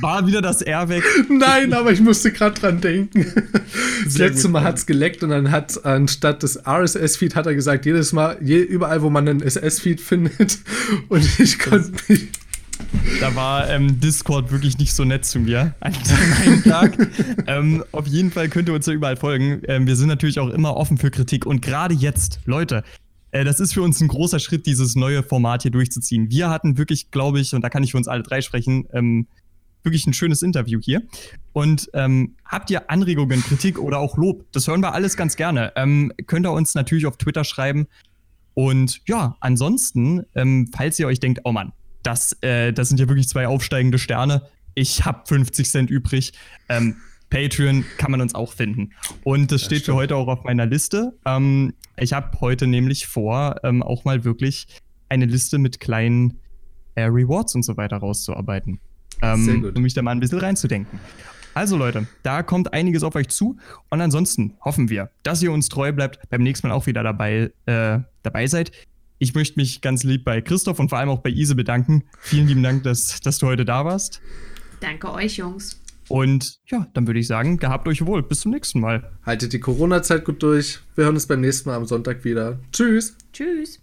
war wieder das R weg? Nein, aber ich musste gerade dran denken. Das letzte Mal hat es geleckt und dann hat anstatt des RSS-Feed hat er gesagt, jedes Mal, je, überall, wo man einen SS-Feed findet. Und ich konnte mich. Da war ähm, Discord wirklich nicht so nett zu mir an einem Tag. ähm, auf jeden Fall könnt ihr uns da überall folgen. Ähm, wir sind natürlich auch immer offen für Kritik und gerade jetzt, Leute, äh, das ist für uns ein großer Schritt, dieses neue Format hier durchzuziehen. Wir hatten wirklich, glaube ich, und da kann ich für uns alle drei sprechen, ähm, wirklich ein schönes Interview hier. Und ähm, habt ihr Anregungen, Kritik oder auch Lob? Das hören wir alles ganz gerne. Ähm, könnt ihr uns natürlich auf Twitter schreiben. Und ja, ansonsten, ähm, falls ihr euch denkt, oh Mann, das, äh, das sind ja wirklich zwei aufsteigende Sterne. Ich habe 50 Cent übrig. Ähm, Patreon kann man uns auch finden. Und das, das steht stimmt. für heute auch auf meiner Liste. Ähm, ich habe heute nämlich vor, ähm, auch mal wirklich eine Liste mit kleinen äh, Rewards und so weiter rauszuarbeiten ähm, um mich da mal ein bisschen reinzudenken. Also Leute, da kommt einiges auf euch zu und ansonsten hoffen wir, dass ihr uns treu bleibt, beim nächsten Mal auch wieder dabei, äh, dabei seid. Ich möchte mich ganz lieb bei Christoph und vor allem auch bei Ise bedanken. Vielen lieben Dank, dass, dass du heute da warst. Danke euch, Jungs. Und ja, dann würde ich sagen, gehabt euch wohl. Bis zum nächsten Mal. Haltet die Corona-Zeit gut durch. Wir hören uns beim nächsten Mal am Sonntag wieder. Tschüss. Tschüss.